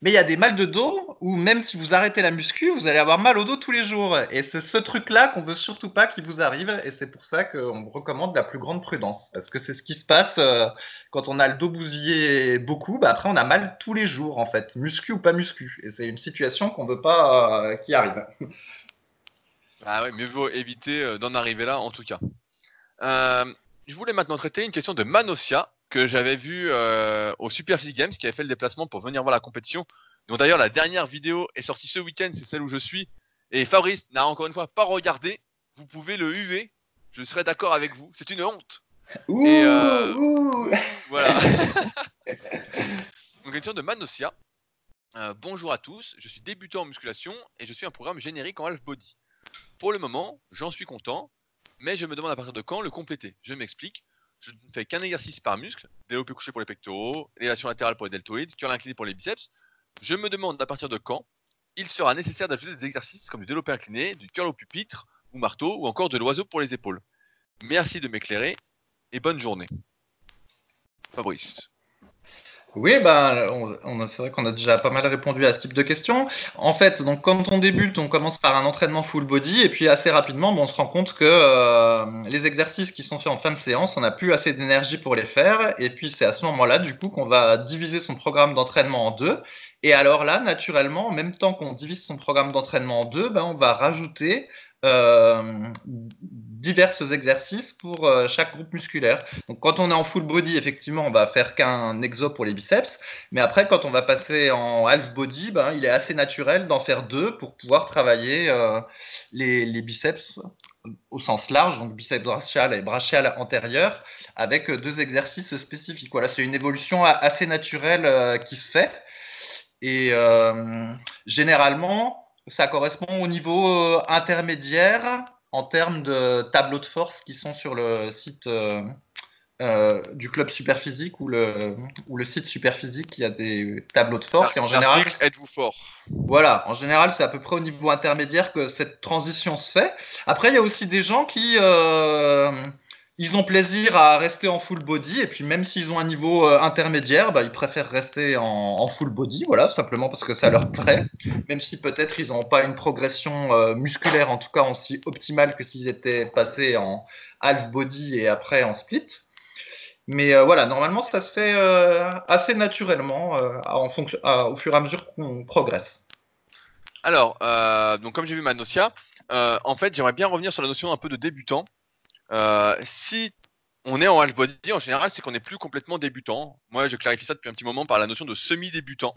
Mais il y a des mal de dos où même si vous arrêtez la muscu, vous allez avoir mal au dos tous les jours. Et c'est ce truc-là qu'on veut surtout pas qu'il vous arrive. Et c'est pour ça qu'on recommande la plus grande prudence. Parce que c'est ce qui se passe euh, quand on a le dos bousillé beaucoup. Bah après, on a mal tous les jours, en fait. Muscu ou pas muscu. Et c'est une situation qu'on veut pas euh, qui arrive. [laughs] Ah ouais, mieux vaut éviter euh, d'en arriver là, en tout cas. je voulais maintenant traiter une question de Manosia que j'avais vu euh, au Super Physique Games qui avait fait le déplacement pour venir voir la compétition. Donc d'ailleurs la dernière vidéo est sortie ce week-end, c'est celle où je suis. Et Fabrice n'a encore une fois pas regardé. Vous pouvez le huer. Je serai d'accord avec vous. C'est une honte. Ouh, et euh, voilà. [laughs] [laughs] Donc question de Manosia. Euh, bonjour à tous, je suis débutant en musculation et je suis un programme générique en half body. Pour le moment, j'en suis content, mais je me demande à partir de quand le compléter. Je m'explique je ne fais qu'un exercice par muscle, développé couché pour les pectoraux, élévation latérale pour les deltoïdes, curl incliné pour les biceps. Je me demande à partir de quand il sera nécessaire d'ajouter des exercices comme du développé incliné, du curl au pupitre ou marteau, ou encore de l'oiseau pour les épaules. Merci de m'éclairer et bonne journée. Fabrice. Oui, bah, on, on c'est vrai qu'on a déjà pas mal répondu à ce type de questions. En fait, donc quand on débute, on commence par un entraînement full body et puis assez rapidement, bon, on se rend compte que euh, les exercices qui sont faits en fin de séance, on n'a plus assez d'énergie pour les faire. Et puis c'est à ce moment-là, du coup, qu'on va diviser son programme d'entraînement en deux. Et alors là, naturellement, en même temps qu'on divise son programme d'entraînement en deux, ben, on va rajouter euh, divers exercices pour euh, chaque groupe musculaire. Donc quand on est en full body, effectivement, on va faire qu'un exo pour les biceps, mais après quand on va passer en half body, ben, il est assez naturel d'en faire deux pour pouvoir travailler euh, les, les, biceps au sens large, donc biceps brachial et brachial antérieur, avec deux exercices spécifiques. Voilà, c'est une évolution assez naturelle euh, qui se fait. Et euh, généralement, ça correspond au niveau euh, intermédiaire en termes de tableaux de force qui sont sur le site euh, euh, du club Superphysique ou le, ou le site Superphysique, il y a des tableaux de force. Et en général, êtes-vous fort? Voilà, en général, c'est à peu près au niveau intermédiaire que cette transition se fait. Après, il y a aussi des gens qui euh, ils ont plaisir à rester en full body et puis même s'ils ont un niveau euh, intermédiaire, bah, ils préfèrent rester en, full body, voilà, simplement parce que ça leur plaît, même si peut-être ils n'ont pas une progression euh, musculaire en tout cas aussi optimale que s'ils étaient passés en half body et après en split. Mais euh, voilà, normalement ça se fait assez naturellement au fur et à mesure qu'on progresse. Alors, donc comme j'ai vu Manosia, en fait j'aimerais bien revenir sur la notion un peu de débutant. Euh, si on est en half body, en général, c'est qu'on n'est plus complètement débutant. Moi, je clarifie ça depuis un petit moment par la notion de semi-débutant.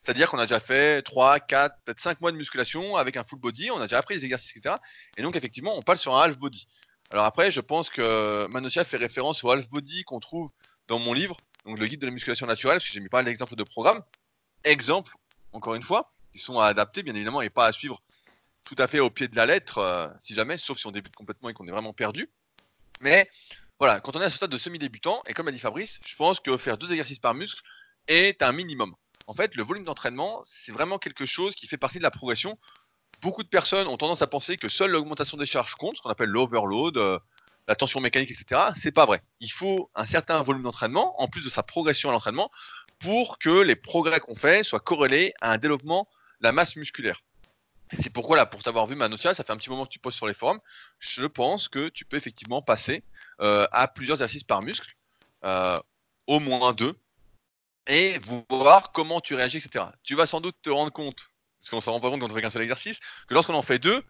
C'est-à-dire qu'on a déjà fait 3, 4, peut-être 5 mois de musculation avec un full body, on a déjà appris les exercices, etc. Et donc, effectivement, on passe sur un half body. Alors après, je pense que Manosia fait référence au half body qu'on trouve dans mon livre, donc le guide de la musculation naturelle, parce que j'ai mis pas mal d'exemples de programmes. Exemple, encore une fois, qui sont à adapter, bien évidemment, et pas à suivre tout à fait au pied de la lettre, euh, si jamais, sauf si on débute complètement et qu'on est vraiment perdu. Mais voilà, quand on est à ce stade de semi-débutant, et comme l'a dit Fabrice, je pense que faire deux exercices par muscle est un minimum. En fait, le volume d'entraînement, c'est vraiment quelque chose qui fait partie de la progression. Beaucoup de personnes ont tendance à penser que seule l'augmentation des charges compte, ce qu'on appelle l'overload, euh, la tension mécanique, etc. C'est pas vrai. Il faut un certain volume d'entraînement, en plus de sa progression à l'entraînement, pour que les progrès qu'on fait soient corrélés à un développement de la masse musculaire. C'est pourquoi là, pour t'avoir vu Manosia, ça fait un petit moment que tu poses sur les forums. Je pense que tu peux effectivement passer euh, à plusieurs exercices par muscle, euh, au moins deux, et voir comment tu réagis, etc. Tu vas sans doute te rendre compte, parce qu'on s'en rend pas compte quand on fait qu'un seul exercice, que lorsqu'on en fait deux,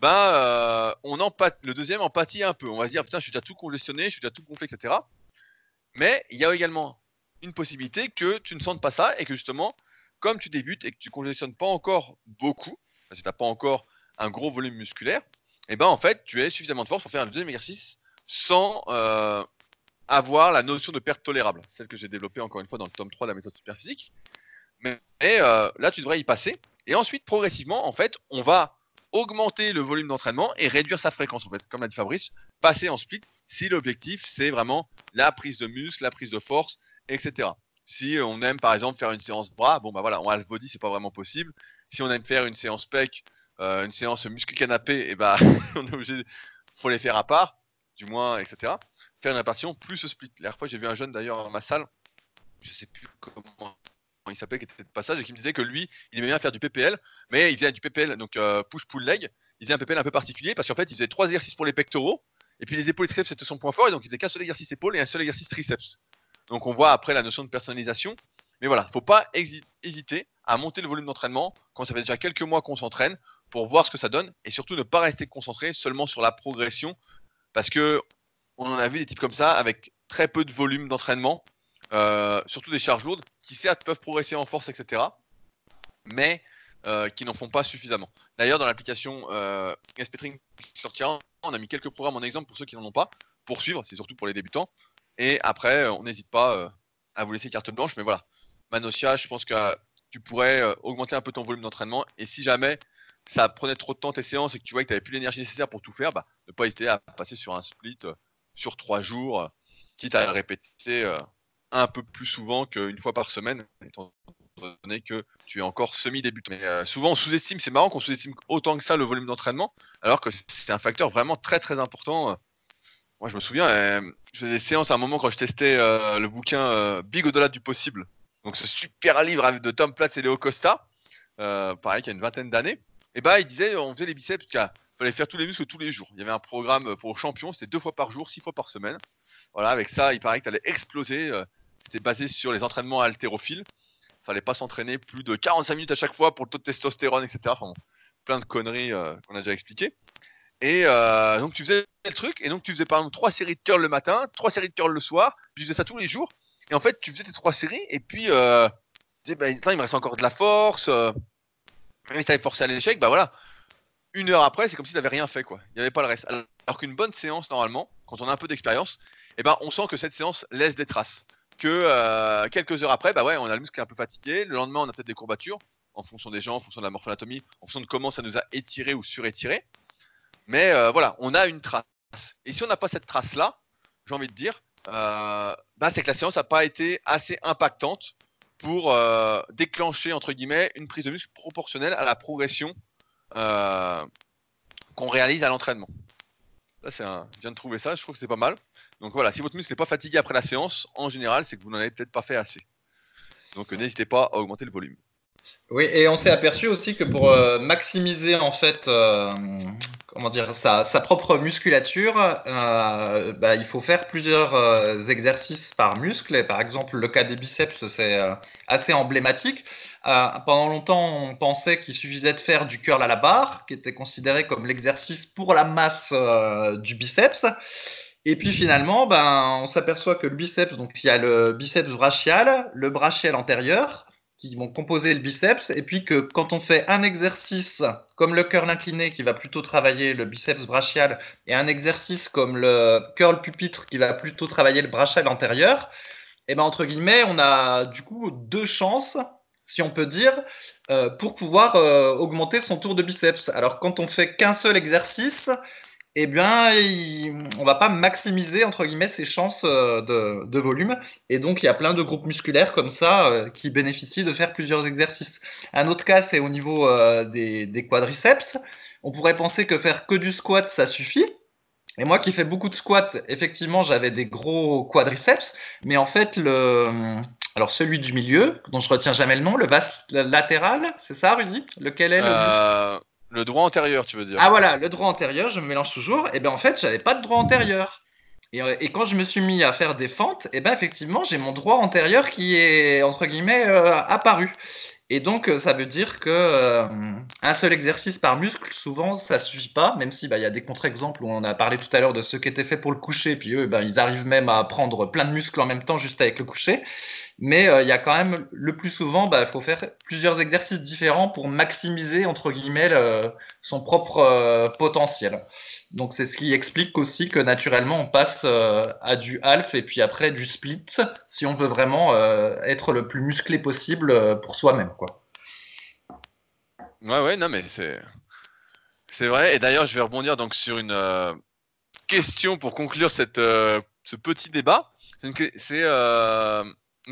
ben, euh, on le deuxième empathie un peu. On va se dire, putain, je suis déjà tout congestionné, je suis déjà tout gonflé, etc. Mais il y a également une possibilité que tu ne sentes pas ça et que justement, comme tu débutes et que tu congestionnes pas encore beaucoup, parce que tu n'as pas encore un gros volume musculaire, et eh ben en fait, tu as suffisamment de force pour faire le deuxième exercice sans euh, avoir la notion de perte tolérable, celle que j'ai développée encore une fois dans le tome 3 de la méthode superphysique. Mais euh, là, tu devrais y passer. Et ensuite, progressivement, en fait, on va augmenter le volume d'entraînement et réduire sa fréquence, en fait, comme l'a dit Fabrice, passer en split si l'objectif, c'est vraiment la prise de muscle, la prise de force, etc. Si on aime, par exemple, faire une séance bras, bon, bah voilà, en half body, c'est pas vraiment possible. Si on aime faire une séance pec, euh, une séance muscle canapé, et eh bah [laughs] on est obligé, faut les faire à part, du moins, etc. Faire une répartition plus ce split. La dernière fois, j'ai vu un jeune d'ailleurs dans ma salle, je sais plus comment il s'appelait, qui était de passage, et qui me disait que lui, il aimait bien faire du PPL, mais il faisait du PPL, donc euh, push-pull leg. Il faisait un PPL un peu particulier parce qu'en fait, il faisait trois exercices pour les pectoraux, et puis les épaules et triceps, c'était son point fort, et donc il faisait qu'un seul exercice épaule et un seul exercice triceps. Donc on voit après la notion de personnalisation. Mais voilà, faut pas hésiter à monter le volume d'entraînement quand ça fait déjà quelques mois qu'on s'entraîne pour voir ce que ça donne et surtout ne pas rester concentré seulement sur la progression parce que on en a vu des types comme ça avec très peu de volume d'entraînement, euh, surtout des charges lourdes qui certes peuvent progresser en force, etc. Mais euh, qui n'en font pas suffisamment. D'ailleurs, dans l'application euh, SP-Training qui sortira, on a mis quelques programmes en exemple pour ceux qui n'en ont pas, pour suivre, c'est surtout pour les débutants. Et après, on n'hésite pas à vous laisser carte blanche, mais voilà. Manosia, je pense que tu pourrais euh, augmenter un peu ton volume d'entraînement. Et si jamais ça prenait trop de temps tes séances et que tu vois que tu n'avais plus l'énergie nécessaire pour tout faire, bah, ne pas hésiter à passer sur un split euh, sur trois jours, euh, quitte à répéter un peu plus souvent qu'une fois par semaine, étant donné que tu es encore semi-débutant. Souvent on sous-estime, c'est marrant qu'on sous-estime autant que ça le volume d'entraînement, alors que c'est un facteur vraiment très très important. Moi je me souviens, je faisais des séances à un moment quand je testais le bouquin Big au-delà du possible Donc ce super livre de Tom Platz et Léo Costa, euh, pareil, qui a une vingtaine d'années, et bah il disait on faisait les biceps, il fallait faire tous les muscles tous les jours. Il y avait un programme pour champion, c'était deux fois par jour, six fois par semaine. Voilà, avec ça, il paraît que tu allais exploser. Euh, c'était basé sur les entraînements haltérophiles. Fallait pas s'entraîner plus de 45 minutes à chaque fois pour le taux de testostérone, etc. plein de conneries euh, qu'on a déjà expliquées. Et donc tu faisais le truc, et donc tu faisais par exemple trois séries de curl le matin, trois séries de curl le soir, puis tu faisais ça tous les jours. Et en fait, tu faisais tes trois séries, et puis euh, tu bah, il me reste encore de la force. Euh, même si tu avais forcé à l'échec, bah voilà. Une heure après, c'est comme si tu n'avais rien fait, quoi. Il n'y avait pas le reste. Alors qu'une bonne séance, normalement, quand on a un peu d'expérience, eh ben, on sent que cette séance laisse des traces. Que euh, quelques heures après, bah ouais, on a le muscle qui est un peu fatigué. Le lendemain, on a peut-être des courbatures en fonction des gens, en fonction de la morphanatomie, en fonction de comment ça nous a étiré ou surétiré. Mais euh, voilà, on a une trace. Et si on n'a pas cette trace-là, j'ai envie de dire, bah, c'est que la séance n'a pas été assez impactante pour euh, déclencher, entre guillemets, une prise de muscle proportionnelle à la progression qu'on réalise à l'entraînement. Là, c'est un... Je viens de trouver ça, je trouve que c'est pas mal. Donc voilà, si votre muscle n'est pas fatigué après la séance, en général, c'est que vous n'en avez peut-être pas fait assez. Donc n'hésitez pas à augmenter le volume. Oui, et on s'est aperçu aussi que pour euh, maximiser en fait, euh, comment dire, sa, propre musculature, euh, bah, il faut faire plusieurs euh, exercices par muscle. Et par exemple, le cas des biceps, c'est euh, assez emblématique. pendant longtemps, on pensait qu'il suffisait de faire du curl à la barre, qui était considéré comme l'exercice pour la masse du biceps. Et puis finalement, ben, on s'aperçoit que le biceps, donc il y a le biceps brachial, le brachial antérieur qui vont composer le biceps, et puis que quand on fait un exercice comme le curl incliné qui va plutôt travailler le biceps brachial, et un exercice comme le curl pupitre qui va plutôt travailler le brachial antérieur, et eh ben entre guillemets, on a du coup deux chances, si on peut dire, euh, pour pouvoir euh, augmenter son tour de biceps. Alors quand on fait qu'un seul exercice, eh bien, on va pas maximiser entre guillemets ses chances euh, de, volume. Et donc, il y a plein de groupes musculaires comme ça euh, qui bénéficient de faire plusieurs exercices. Un autre cas, c'est au niveau euh, des, quadriceps. On pourrait penser que faire que du squat, ça suffit. Et moi qui fais beaucoup de squats, effectivement, j'avais des gros quadriceps. Mais en fait, le, alors celui du milieu, dont je retiens jamais le nom, le vaste latéral, c'est ça, Rudy? Lequel est le le droit antérieur, tu veux dire Ah voilà, le droit antérieur, je me mélange toujours. Et eh bien en fait, j'avais pas de droit antérieur. Et, euh, et, quand je me suis mis à faire des fentes, et eh ben effectivement, j'ai mon droit antérieur qui est entre guillemets euh, apparu. Et donc, euh, ça veut dire que un seul exercice par muscle, souvent, ça suffit pas, même si bah, il y a des contre-exemples où on a parlé tout à l'heure de ceux qui étaient faits pour le coucher, puis eux, bah, ils arrivent même à prendre plein de muscles en même temps juste avec le coucher. Mais il y a quand même, le plus souvent, bah, il faut faire plusieurs exercices différents pour maximiser, entre guillemets, son propre potentiel. Donc, c'est ce qui explique aussi que naturellement, on passe à du half et puis après du split, si on veut vraiment être le plus musclé possible pour soi-même. Quoi. Ouais, ouais, non, mais c'est. C'est vrai. Et d'ailleurs, je vais rebondir donc sur une question pour conclure cette, ce petit débat. C'est une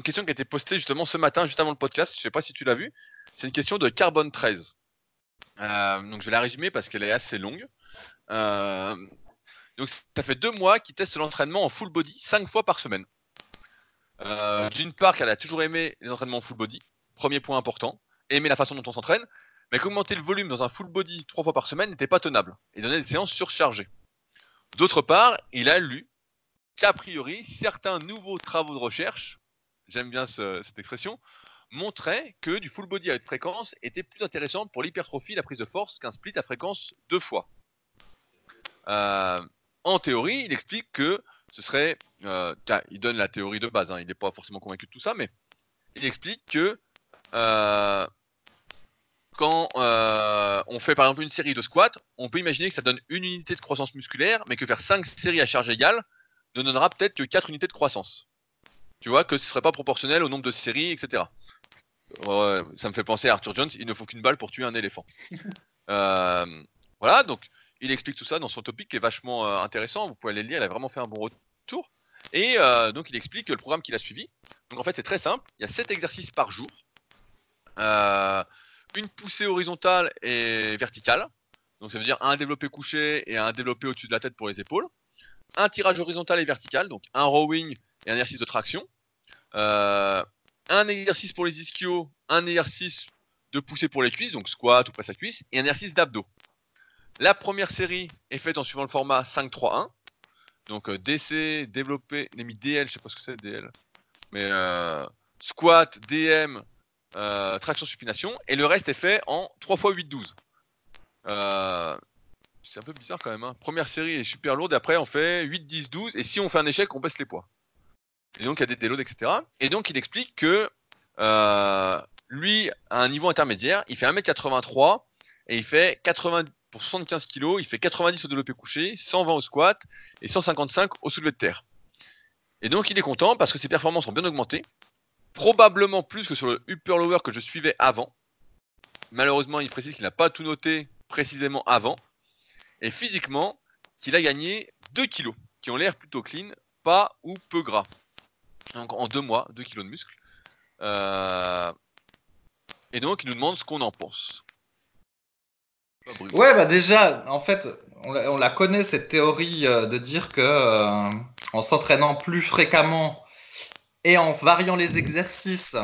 question qui a été postée justement ce matin, juste avant le podcast. Je sais pas si tu l'as vu. C'est une question de Carbone 13. Euh, donc je vais la résumer parce qu'elle est assez longue. Euh, donc ça fait deux mois qu'il teste l'entraînement en full body cinq fois par semaine. Euh, d'une part, qu'elle a toujours aimé les entraînements en full body. Premier point important. Aimer la façon dont on s'entraîne. Mais qu'augmenter le volume dans un full body trois fois par semaine n'était pas tenable. Et donnait des séances surchargées. D'autre part, il a lu qu'a priori, certains nouveaux travaux de recherche j'aime bien cette expression, montrait que du full body à haute fréquence était plus intéressant pour l'hypertrophie la prise de force qu'un split à fréquence deux fois. Euh, en théorie, il explique que ce serait. Euh, il donne la théorie de base, hein, il n'est pas forcément convaincu de tout ça, mais il explique que euh, quand on fait par exemple une série de squats, on peut imaginer que ça donne une unité de croissance musculaire, mais que faire cinq séries à charge égale ne donnera peut-être que quatre unités de croissance tu vois, que ce serait pas proportionnel au nombre de séries, etc. ça me fait penser à Arthur Jones, il ne faut qu'une balle pour tuer un éléphant. Voilà, donc il explique tout ça dans son topic qui est vachement euh, intéressant, vous pouvez aller le lire, il a vraiment fait un bon retour. Et euh, donc il explique le programme qu'il a suivi. Donc en fait c'est très simple, il y a 7 exercices par jour, une poussée horizontale et verticale, donc ça veut dire un développé couché et un développé au-dessus de la tête pour les épaules, un tirage horizontal et vertical, donc un rowing et un exercice de traction. Euh, un exercice pour les ischios, un exercice de poussée pour les cuisses, donc squat ou presse à cuisse, et un exercice d'abdos. La première série est faite en suivant le format 5-3-1. Donc euh, DC, développé, il mis DL, je sais pas ce que c'est DL. Mais euh, squat, DM, euh, traction supination. Et le reste est fait en 3 x 8-12. c'est un peu bizarre quand même. Hein. Première série est super lourde, après on fait 8, 10, 12. Et si on fait un échec, on baisse les poids. Et donc il y a des déloads, etc. Et donc il explique que lui, à un niveau intermédiaire, il fait 1m83 et il fait 80, pour 75 kg, il fait 90 au développé couché, 120 au squat et 155 au soulevé de terre. Et donc il est content parce que ses performances ont bien augmenté, probablement plus que sur le upper lower que je suivais avant. Malheureusement, il précise qu'il n'a pas tout noté précisément avant. Et physiquement, qu'il a gagné 2 kg, qui ont l'air plutôt clean, pas ou peu gras. Donc en deux mois, 2 kg de muscle. Euh, et donc il nous demande ce qu'on en pense. Ouais, bah déjà, en fait, on la, connaît cette théorie euh, de dire que euh, en s'entraînant plus fréquemment et en variant les exercices,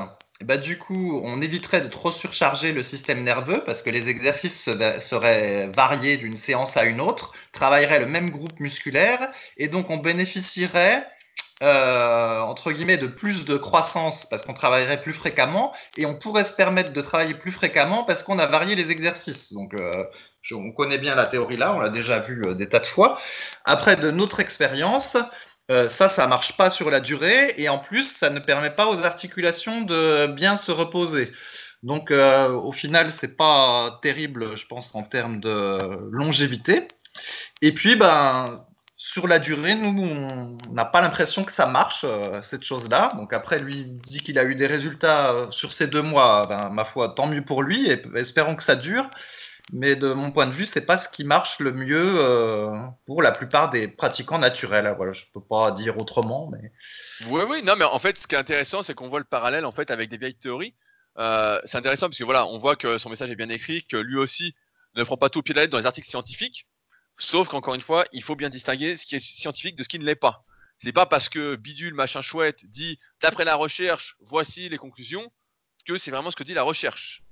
bah, du coup, on éviterait de trop surcharger le système nerveux parce que les exercices seraient variés d'une séance à une autre, travailleraient le même groupe musculaire et donc on bénéficierait euh, entre guillemets, de plus de croissance parce qu'on travaillerait plus fréquemment et on pourrait se permettre de travailler plus fréquemment parce qu'on a varié les exercices. Donc, euh, on connaît bien la théorie là, on l'a déjà vu euh, des tas de fois. Après, de notre expérience, ça, ça marche pas sur la durée et en plus, ça ne permet pas aux articulations de bien se reposer. Donc, au final, c'est pas terrible, je pense, en termes de longévité. Et puis, ben, sur la durée, nous, on n'a pas l'impression que ça marche, euh, cette chose-là. Donc après, lui dit qu'il a eu des résultats euh, sur ces deux mois. Ben, ma foi, tant mieux pour lui, et espérons que ça dure. Mais de mon point de vue, c'est pas ce qui marche le mieux euh, pour la plupart des pratiquants naturels. Je peux pas dire autrement, mais. Oui, oui, non, mais en fait, ce qui est intéressant, c'est qu'on voit le parallèle en fait avec des vieilles théories. c'est intéressant parce que voilà, on voit que son message est bien écrit, que lui aussi ne prend pas tout pied dans les articles scientifiques. Sauf qu'encore une fois, il faut bien distinguer ce qui est scientifique de ce qui ne l'est pas. C'est pas parce que bidule machin chouette dit d'après la recherche, voici les conclusions, que c'est vraiment ce que dit la recherche.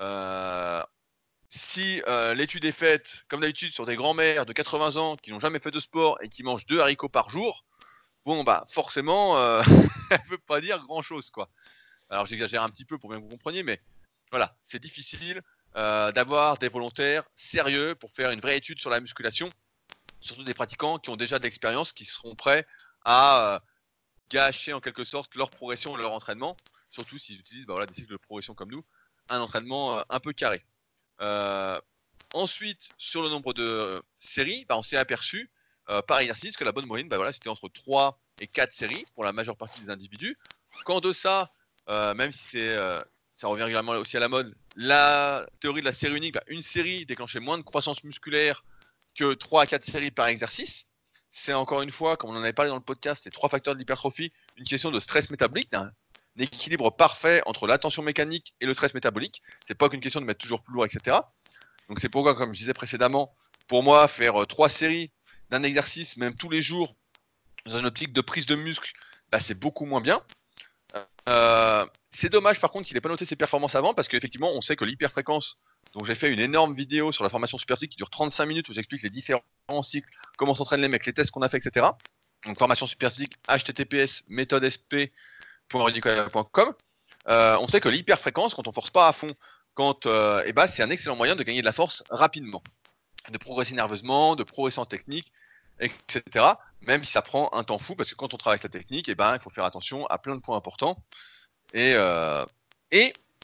Euh, si euh, l'étude est faite, comme d'habitude, sur des grands-mères de 80 ans qui n'ont jamais fait de sport et qui mangent deux haricots par jour, bon bah forcément, euh, [laughs] elle ne veut pas dire grand-chose quoi. Alors j'exagère un petit peu pour bien que vous compreniez, mais voilà, c'est difficile. Euh, d'avoir des volontaires sérieux pour faire une vraie étude sur la musculation, surtout des pratiquants qui ont déjà de l'expérience, qui seront prêts à euh, gâcher en quelque sorte leur progression, leur entraînement, surtout s'ils utilisent bah, des cycles de progression comme nous, un entraînement euh, un peu carré. ensuite, sur le nombre de séries, bah, on s'est aperçu par exercice que la bonne moyenne, bah, c'était entre 3 et 4 séries pour la majeure partie des individus. Qu'en deçà, même si ça revient régulièrement aussi à la mode. La théorie de la série unique, bah, une série déclenchait moins de croissance musculaire que 3 à 4 séries par exercice. C'est encore une fois, comme on en avait parlé dans le podcast, les trois facteurs de l'hypertrophie, une question de stress métabolique, d'un équilibre parfait entre l'attention mécanique et le stress métabolique. C'est pas qu'une question de mettre toujours plus lourd, etc. Donc c'est pourquoi, comme je disais précédemment, pour moi, faire euh, trois séries d'un exercice, même tous les jours, dans une optique de prise de muscle, bah, c'est beaucoup moins bien. Euh, c'est dommage par contre qu'il n'ait pas noté ses performances avant parce qu'effectivement on sait que l'hyperfréquence, donc j'ai fait une énorme vidéo sur la formation Super qui dure 35 minutes où j'explique les différents cycles, comment s'entraînent les mecs, les tests qu'on a fait, etc. Donc formation Super https méthodesp.com. Euh, on sait que l'hyperfréquence, quand on force pas à fond, quand euh, eh ben, c'est un excellent moyen de gagner de la force rapidement, de progresser nerveusement, de progresser en technique, etc. Même si ça prend un temps fou, parce que quand on travaille sa technique, eh ben, il faut faire attention à plein de points importants. Et, euh,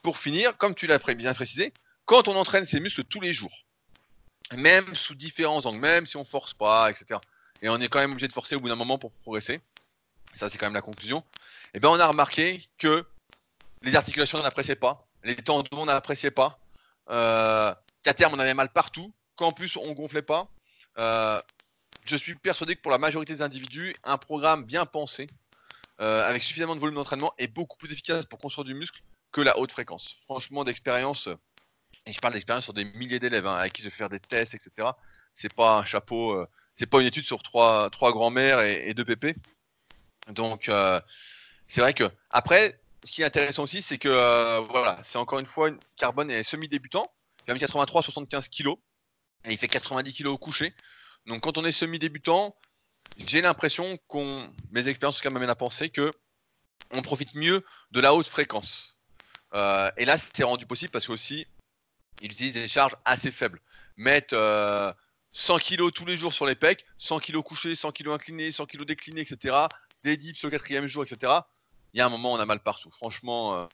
pour finir, comme tu l'as bien précisé, quand on entraîne ses muscles tous les jours, même sous différents angles, même si on force pas, etc. Et on est quand même obligé de forcer au bout d'un moment pour progresser. Ça, c'est quand même la conclusion. Eh ben, on a remarqué que les articulations n'appréciaient pas, les tendons n'appréciaient pas, euh, qu'à terme on avait mal partout, qu'en plus on gonflait pas. Euh, je suis persuadé que pour la majorité des individus, un programme bien pensé, euh, avec suffisamment de volume d'entraînement, est beaucoup plus efficace pour construire du muscle que la haute fréquence. Franchement, d'expérience, et je parle d'expérience sur des milliers d'élèves hein, avec qui je vais faire des tests, etc. C'est pas un chapeau, euh, c'est pas une étude sur trois, trois grands-mères et, deux pépés. Donc, euh, c'est vrai que après, ce qui est intéressant aussi, c'est que euh, voilà, c'est encore une fois, une Carbone est semi-débutant. Il a 83 75 kg et il fait 90 kg au coucher. Donc quand on est semi-débutant, j'ai l'impression qu'on, mes expériences quand m'amènent à penser que on profite mieux de la haute fréquence. Euh, et là, c'est rendu possible parce qu'aussi, il utilise des charges assez faibles. Mettre 100 kg tous les jours sur les pecs, 100 kg couchés, 100 kg inclinés, 100 kg déclinés, etc. Des dips au quatrième jour, etc. Il y a un moment, on a mal partout. Franchement, euh,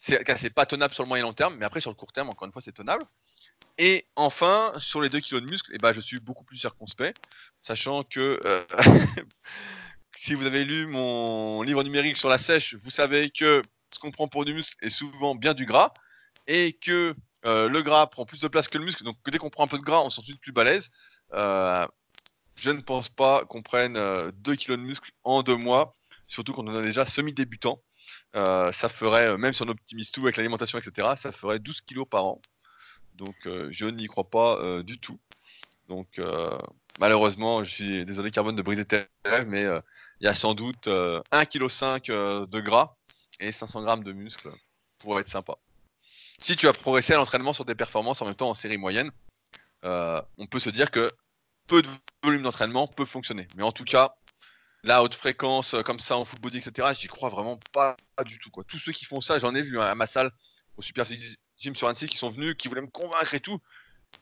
c'est pas tenable sur le moyen long terme, mais après, sur le court terme, encore une fois, c'est tenable. Et enfin, sur les 2 kg de muscle, eh ben, je suis beaucoup plus circonspect, sachant que euh, [laughs] si vous avez lu mon livre numérique sur la sèche, vous savez que ce qu'on prend pour du muscle est souvent bien du gras, et que euh, le gras prend plus de place que le muscle, donc dès qu'on prend un peu de gras, on se sent plus balèze. Euh, je ne pense pas qu'on prenne 2 euh, kg de muscle en deux mois, surtout quand on est déjà semi-débutant. ça ferait, même si on optimise tout avec l'alimentation, etc., ça ferait 12 kg par an. Donc je n'y crois pas du tout. Donc malheureusement, je suis désolé Carbone de briser tes rêves, mais il y a sans doute 1,5 kg de gras et 500 g de muscle pour être sympa si tu as progressé à l'entraînement sur des performances en même temps en série moyenne, euh, on peut se dire que peu de volume d'entraînement peut fonctionner. Mais en tout cas, la haute fréquence euh, comme ça en full body, etc., j'y crois vraiment pas, du tout. Tous ceux qui font ça, j'en ai vu hein, à ma salle, au Super Gym sur Annecy, qui sont venus, qui voulaient me convaincre et tout.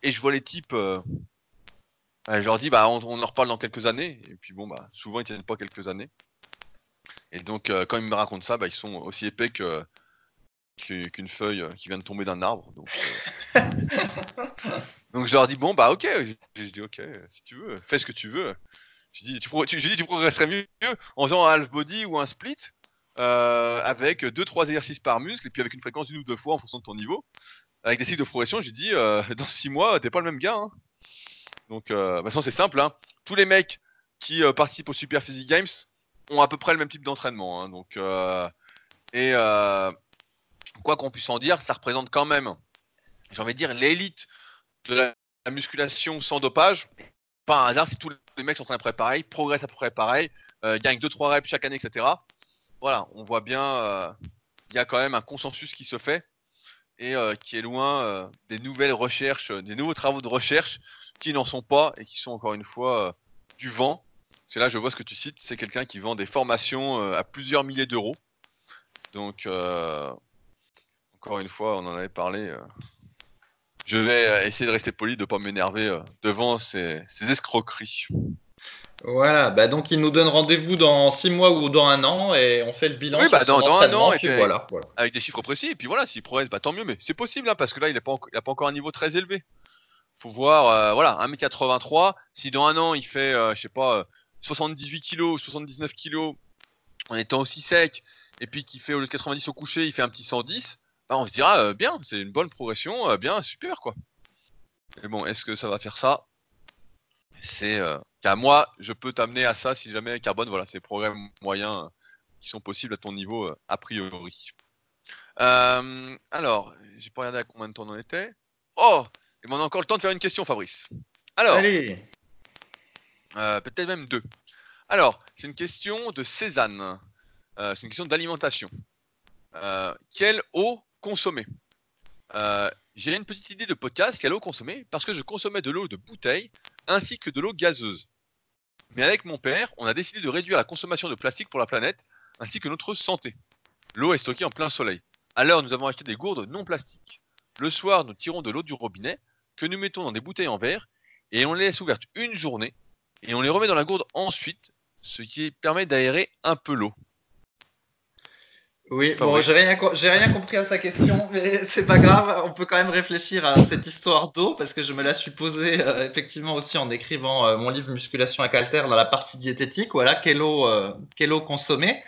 Et je vois les types, euh, je leur dis, bah, on, en reparle dans quelques années. Et puis bon, bah, souvent ils tiennent pas quelques années. Et donc, quand ils me racontent ça, bah, ils sont aussi épais que qu'une feuille euh, qui vient de tomber d'un arbre. Donc, euh. je leur dis bon bah ok, je dis ok, si tu veux, fais ce que tu veux. Je dis tu, tu, dis, tu progresserais mieux en faisant un half body ou un split euh, avec 2-3 exercices par muscle et puis avec une fréquence d'une ou deux fois en fonction de ton niveau. Avec des cycles de progression, j'ai dit [laughs] dans 6 mois t'es pas le même gars. Hein. Donc de toute façon c'est simple, hein. tous les mecs qui participent au Super Physique Games ont à peu près le même type d'entraînement. Hein. Donc et quoi qu'on puisse en dire, ça représente quand même, j'ai envie de dire, l'élite de la, musculation sans dopage. Pas un hasard si tous les mecs sont en train de près pareil, progressent à peu près pareil, euh, gagnent 2-3 reps chaque année, etc. Voilà, on voit bien, euh, il y a quand même un consensus qui se fait et euh, qui est loin des nouvelles recherches, des nouveaux travaux de recherche qui n'en sont pas et qui sont encore une fois du vent. C'est là, je vois ce que tu cites, c'est quelqu'un qui vend des formations à plusieurs milliers d'euros. Donc, encore une fois, on en avait parlé. Euh. Je vais euh, essayer de rester poli, de ne pas m'énerver euh, devant ces, escroqueries. Voilà, bah donc il nous donne rendez-vous dans six mois ou dans un an et on fait le bilan. Oui, bah dans, un an, et puis, voilà, avec des chiffres précis. Et puis voilà, s'il progresse, bah tant mieux, mais c'est possible hein, parce que là, il n'a pas, pas, encore un niveau très élevé. faut voir, voilà, 1m83. Si dans un an, il fait, je sais pas, 78 kg, 79 kg en étant aussi sec, et puis qu'il fait au lieu de 90 au coucher, il fait un petit 110, bah, on se dira euh, bien, c'est une bonne progression, euh, bien, super quoi. Mais bon, est-ce que ça va faire ça? C'est euh, moi, je peux t'amener à ça si jamais carbone, voilà, c'est programmes moyens qui sont possibles à ton niveau a priori. alors, j'ai pas regardé à combien de temps on en était. Oh, il m'en a encore le temps de faire une question, Fabrice. Alors, Allez. peut-être même deux. Alors, c'est une question de Cézanne. c'est une question d'alimentation. quelle eau consommer? Euh, j'ai une petite idée de podcast quelle eau consommer? Parce que je consommais de l'eau de bouteille ainsi que de l'eau gazeuse. Mais avec mon père, on a décidé de réduire la consommation de plastique pour la planète ainsi que notre santé. L'eau est stockée en plein soleil. Alors nous avons acheté des gourdes non plastiques. Le soir, nous tirons de l'eau du robinet que nous mettons dans des bouteilles en verre et on les laisse ouvertes une journée et on les remet dans la gourde ensuite, ce qui permet d'aérer un peu l'eau. Oui, bon, j'ai rien, rien compris à sa question, mais [laughs] c'est pas grave. On peut quand même réfléchir à cette histoire d'eau parce que je me la suis posée euh, effectivement aussi en écrivant euh, mon livre Musculation à Calter dans la partie diététique. Voilà, quelle eau, euh, quelle eau consommer.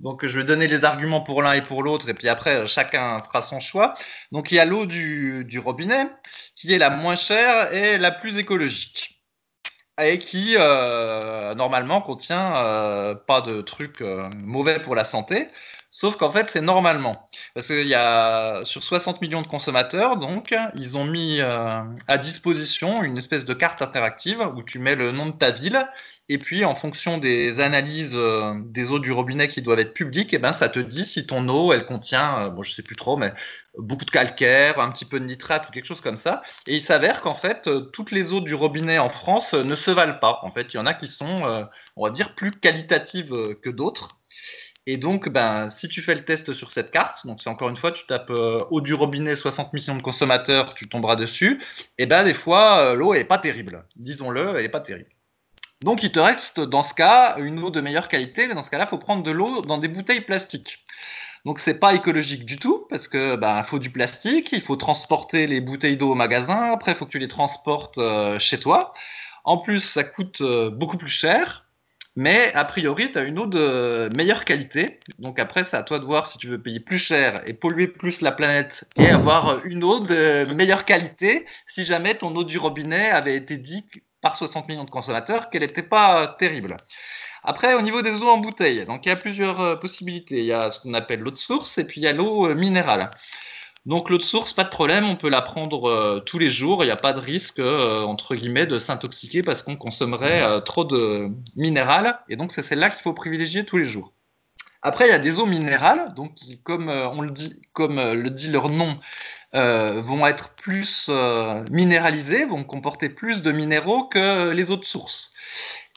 Donc, je vais donner les arguments pour l'un et pour l'autre, et puis après, chacun fera son choix. Donc, il y a l'eau du, du, robinet, qui est la moins chère et la plus écologique, et qui, normalement, contient pas de trucs mauvais pour la santé. Sauf qu'en fait, c'est normalement. Parce qu'il y a sur 60 millions de consommateurs, donc, ils ont mis euh, à disposition une espèce de carte interactive où tu mets le nom de ta ville Et puis, en fonction des analyses euh, des eaux du robinet qui doivent être publiques, eh ben, ça te dit si ton eau, elle contient, euh, bon, je sais plus trop, mais beaucoup de calcaire, un petit peu de nitrate ou quelque chose comme ça. Et il s'avère qu'en fait, euh, toutes les eaux du robinet en France ne se valent pas. En fait, il y en a qui sont, on va dire, plus qualitatives que d'autres. Et donc, ben, si tu fais le test sur cette carte, donc c'est encore une fois, tu tapes eau du robinet 60 millions de consommateurs, tu tomberas dessus, et ben des fois, l'eau est pas terrible. Disons-le, elle est pas terrible. Donc il te reste dans ce cas une eau de meilleure qualité, mais dans ce cas-là, il faut prendre de l'eau dans des bouteilles plastiques. Donc c'est pas écologique du tout parce que bah, faut du plastique, il faut transporter les bouteilles d'eau au magasin, après il faut que tu les transportes euh, chez toi. En plus, ça coûte euh, beaucoup plus cher, mais a priori, tu as une eau de meilleure qualité. Donc après, c'est à toi de voir si tu veux payer plus cher et polluer plus la planète et avoir une eau de meilleure qualité si jamais ton eau du robinet avait été dit par 60 millions de consommateurs qu'elle n'était pas terrible. Après, au niveau des eaux en bouteille, donc il y a plusieurs euh, possibilités. Il y a ce qu'on appelle l'eau de source et puis il y a l'eau euh, minérale. Donc l'eau de source, pas de problème, on peut la prendre euh, tous les jours. Il n'y a pas de risque entre guillemets de s'intoxiquer parce qu'on consommerait trop de minéral. Et donc c'est celle-là qu'il faut privilégier tous les jours. Après, il y a des eaux minérales, donc qui, comme on le dit, comme le dit leur nom, euh, vont être plus euh, minéralisés, vont comporter plus de minéraux que les eaux de source.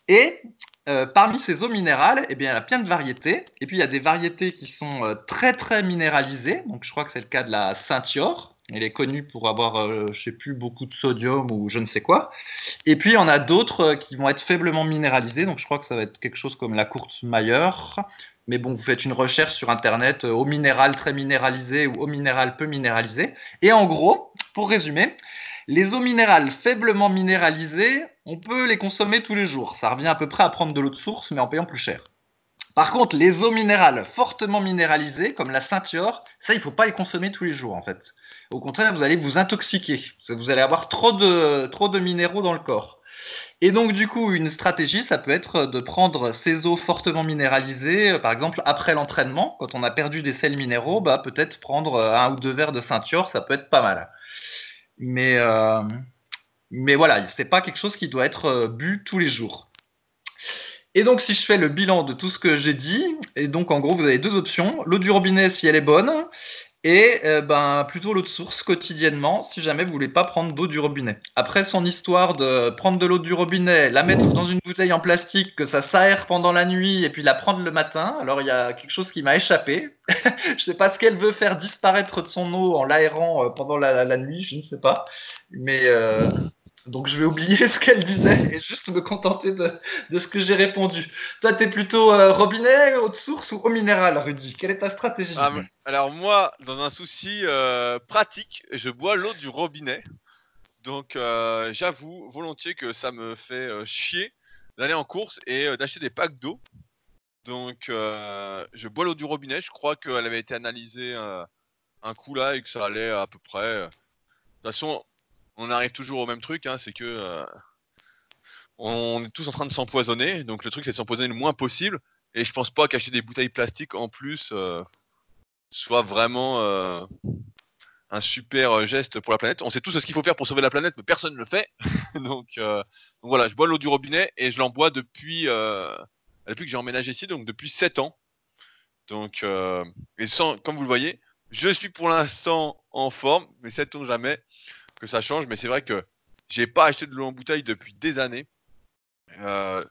Et euh, parmi ces eaux minérales, eh bien, il y a plein de variétés. Et puis, il y a des variétés qui sont très, très minéralisées. Donc, je crois que c'est le cas de la Saint-Yor. Elle est connue pour avoir, je sais plus, beaucoup de sodium ou je ne sais quoi. Et puis, il y en a d'autres qui vont être faiblement minéralisées. Donc, je crois que ça va être quelque chose comme la Courte-Mayer, mais bon, vous faites une recherche sur Internet, euh, eau minérale très minéralisée ou eau minérale peu minéralisée. Et en gros, pour résumer, les eaux minérales faiblement minéralisées, on peut les consommer tous les jours. Ça revient à peu près à prendre de l'eau de source, mais en payant plus cher. Par contre, les eaux minérales fortement minéralisées, comme la ceinture, ça, il ne faut pas les consommer tous les jours, en fait. Au contraire, vous allez vous intoxiquer. Vous allez avoir trop de, minéraux dans le corps. Et donc, du coup, une stratégie, ça peut être de prendre ces eaux fortement minéralisées, euh, par exemple, après l'entraînement, quand on a perdu des sels minéraux, bah, peut-être prendre euh, un ou deux verres de ceinture, ça peut être pas mal. Mais, euh, mais voilà, c'est pas quelque chose qui doit être bu tous les jours. Et donc, si je fais le bilan de tout ce que j'ai dit, et donc en gros, vous avez deux options. L'eau du robinet, si elle est bonne, et euh, ben, plutôt l'eau de source quotidiennement si jamais vous voulez pas prendre d'eau du robinet. Après son histoire de prendre de l'eau du robinet, la mettre dans une bouteille en plastique, que ça s'aère pendant la nuit et puis la prendre le matin, alors il y a quelque chose qui m'a échappé. [laughs] je sais pas ce qu'elle veut faire disparaître de son eau en l'aérant euh, pendant la, nuit, je ne sais pas. Mais euh, donc je vais oublier [laughs] ce qu'elle disait et juste me contenter de, ce que j'ai répondu. Toi, tu es plutôt euh, robinet, eau de source ou eau minérale, Rudy? Quelle est ta stratégie? Ah, Alors moi, dans un souci euh, pratique, je bois l'eau du robinet. Donc euh, j'avoue volontiers que ça me fait chier d'aller en course et d'acheter des packs d'eau. Donc je bois l'eau du robinet. Je crois qu'elle avait été analysée un coup là et que ça allait à peu près. De toute façon, on arrive toujours au même truc, hein, c'est que euh, on est tous en train de s'empoisonner. Donc le truc c'est de s'empoisonner le moins possible. Et je pense pas qu'acheter des bouteilles plastiques en plus euh, soit vraiment euh, un super geste pour la planète. On sait tous ce qu'il faut faire pour sauver la planète, mais personne ne le fait. [laughs] donc, voilà, je bois l'eau du robinet et je l'en bois depuis, depuis que j'ai emménagé ici, donc depuis 7 ans. Donc, et sans, comme vous le voyez, je suis pour l'instant en forme, mais sait-on jamais que ça change, mais c'est vrai que j'ai pas acheté de l'eau en bouteille depuis des années. Euh,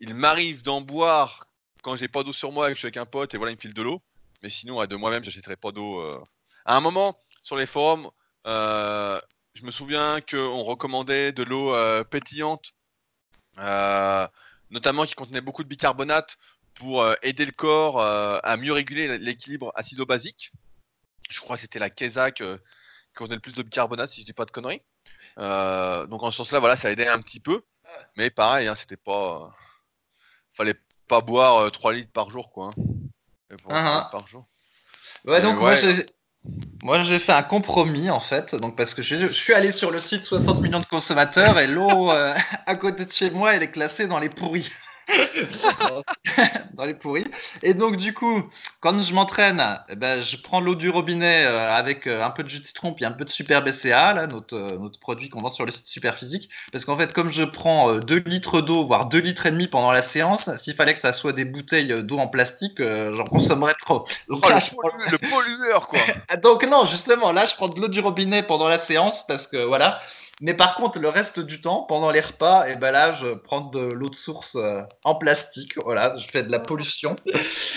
il m'arrive d'en boire quand j'ai pas d'eau sur moi que je suis avec un pote et voilà, il me file de l'eau. Mais sinon, de moi-même, j'achèterai pas d'eau. Euh. À un moment, sur les forums, euh, je me souviens qu'on recommandait de l'eau pétillante, notamment qui contenait beaucoup de bicarbonate pour aider le corps à mieux réguler l'équilibre acido-basique. Je crois que c'était la Kézak contenait le plus de bicarbonate, si je dis pas de conneries. Euh, donc en ce sens-là, voilà, ça aidait un petit peu. Mais pareil, hein, c'était pas. Fallait pas boire 3 euh, litres par jour, quoi. Hein. Uh-huh. par jour. Ouais, donc moi j'ai fait un compromis en fait, donc parce que je, suis allé sur le site 60 millions de consommateurs et l'eau euh, [laughs] à côté de chez moi elle est classée dans les pourris. Dans les pourris. Et donc, du coup, quand je m'entraîne, eh ben, je prends l'eau du robinet euh, avec euh, un peu de jus de citron puis un peu de Super BCA, là, notre, euh, notre produit qu'on vend sur le site Super Physique. Parce qu'en fait, comme je prends 2 litres d'eau, voire 2 litres et demi pendant la séance, s'il fallait que ça soit des bouteilles d'eau en plastique, j'en consommerais trop. Donc, oh, le, le, pollueur, quoi. [laughs] donc, non, justement, là, je prends de l'eau du robinet pendant la séance parce que, voilà. Mais par contre, le reste du temps, pendant les repas, et eh ben là, je prends de l'eau de source euh, en plastique. Voilà, je fais de la pollution.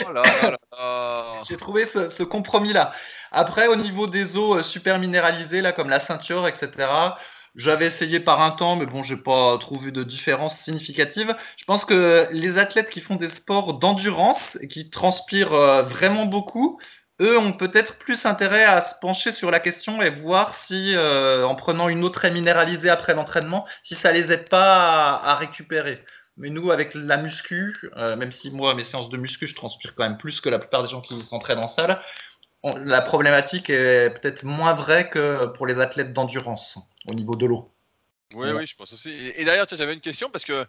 Oh [laughs] J'ai trouvé ce, compromis-là. Après, au niveau des eaux euh, super minéralisées, là, comme la ceinture, etc., j'avais essayé par un temps, mais bon, j'ai pas trouvé de différence significative. Je pense que les athlètes qui font des sports d'endurance et qui transpirent euh, vraiment beaucoup, eux ont peut-être plus intérêt à se pencher sur la question et voir si, euh, en prenant une eau très minéralisée après l'entraînement, si ça les aide pas à, récupérer. Mais nous, avec la muscu, euh, même si moi, mes séances de muscu, je transpire quand même plus que la plupart des gens qui s'entraînent en salle, la problématique est peut-être moins vraie que pour les athlètes d'endurance au niveau de l'eau. Oui, oui, je pense aussi. Et, d'ailleurs, j'avais une question parce que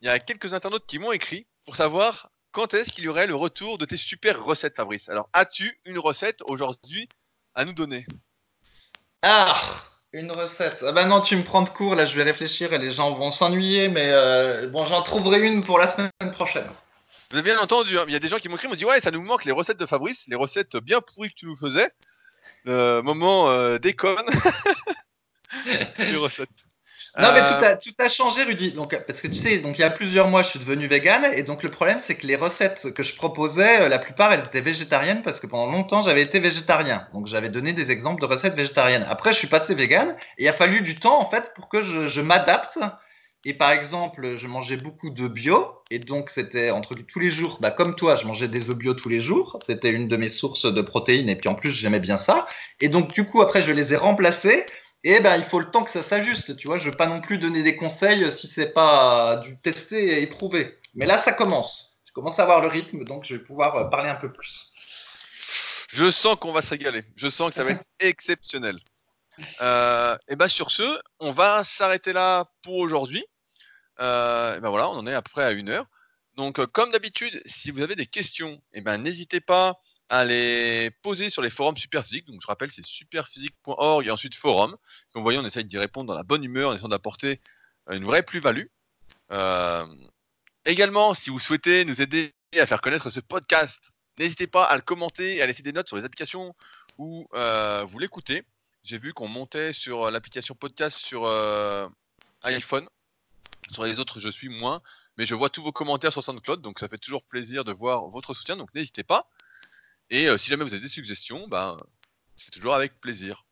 il y a quelques internautes qui m'ont écrit pour savoir quand est-ce qu'il y aurait le retour de tes super recettes, Fabrice? Alors, as-tu une recette aujourd'hui à nous donner? Ah une recette. Ah bah non, tu me prends de court, là je vais réfléchir et les gens vont s'ennuyer, mais euh, bon, j'en trouverai une pour la semaine prochaine. Vous avez bien entendu, hein, il y a des gens qui m'ont écrit, m'ont dit ouais, ça nous manque les recettes de Fabrice, les recettes bien pourries que tu nous faisais. Le moment euh, déconne. [laughs] les recettes. Non, mais euh, tout a, changé, Rudy. Donc, parce que tu sais, donc il y a plusieurs mois, je suis devenu vegan. Et donc, le problème, c'est que les recettes que je proposais, euh, la plupart, elles étaient végétariennes parce que pendant longtemps, j'avais été végétarien. Donc, j'avais donné des exemples de recettes végétariennes. Après, je suis passé vegan et il a fallu du temps, en fait, pour que je, je m'adapte. Et par exemple, je mangeais beaucoup de bio. Et donc, c'était entre tous les jours, bah, comme toi, je mangeais des œufs bio tous les jours. C'était une de mes sources de protéines. Et puis, en plus, j'aimais bien ça. Et donc, du coup, après, je les ai remplacés et ben, il faut le temps que ça s'ajuste. Tu vois, je veux pas non plus donner des conseils si c'est pas du tester et éprouver. Mais là, ça commence. Je commence à avoir le rythme, donc je vais pouvoir euh, parler un peu plus. Je sens qu'on va se régaler. Je sens que ça va être [laughs] exceptionnel. Euh, et ben sur ce, on va s'arrêter là pour aujourd'hui. Euh, et ben voilà, on en est à peu près à une heure. Donc, comme d'habitude, si vous avez des questions, et ben n'hésitez pas à les poser sur les forums Superphysique. Donc je rappelle, c'est superphysique.org et ensuite forum. Comme vous voyez, on essaye d'y répondre dans la bonne humeur, en essayant d'apporter une vraie plus-value. Euh, également, si vous souhaitez nous aider à faire connaître ce podcast, n'hésitez pas à le commenter et à laisser des notes sur les applications où euh, vous l'écoutez. J'ai vu qu'on montait sur l'application podcast sur euh, iPhone. Sur les autres, je suis moins. Mais je vois tous vos commentaires sur SoundCloud, donc ça fait toujours plaisir de voir votre soutien. Donc n'hésitez pas. Et euh, si jamais vous avez des suggestions, ben, c'est toujours avec plaisir.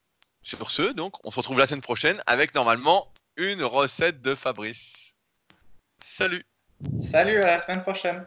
Sur ce, donc, on se retrouve la semaine prochaine avec normalement une recette de Fabrice. Salut Salut, à la semaine prochaine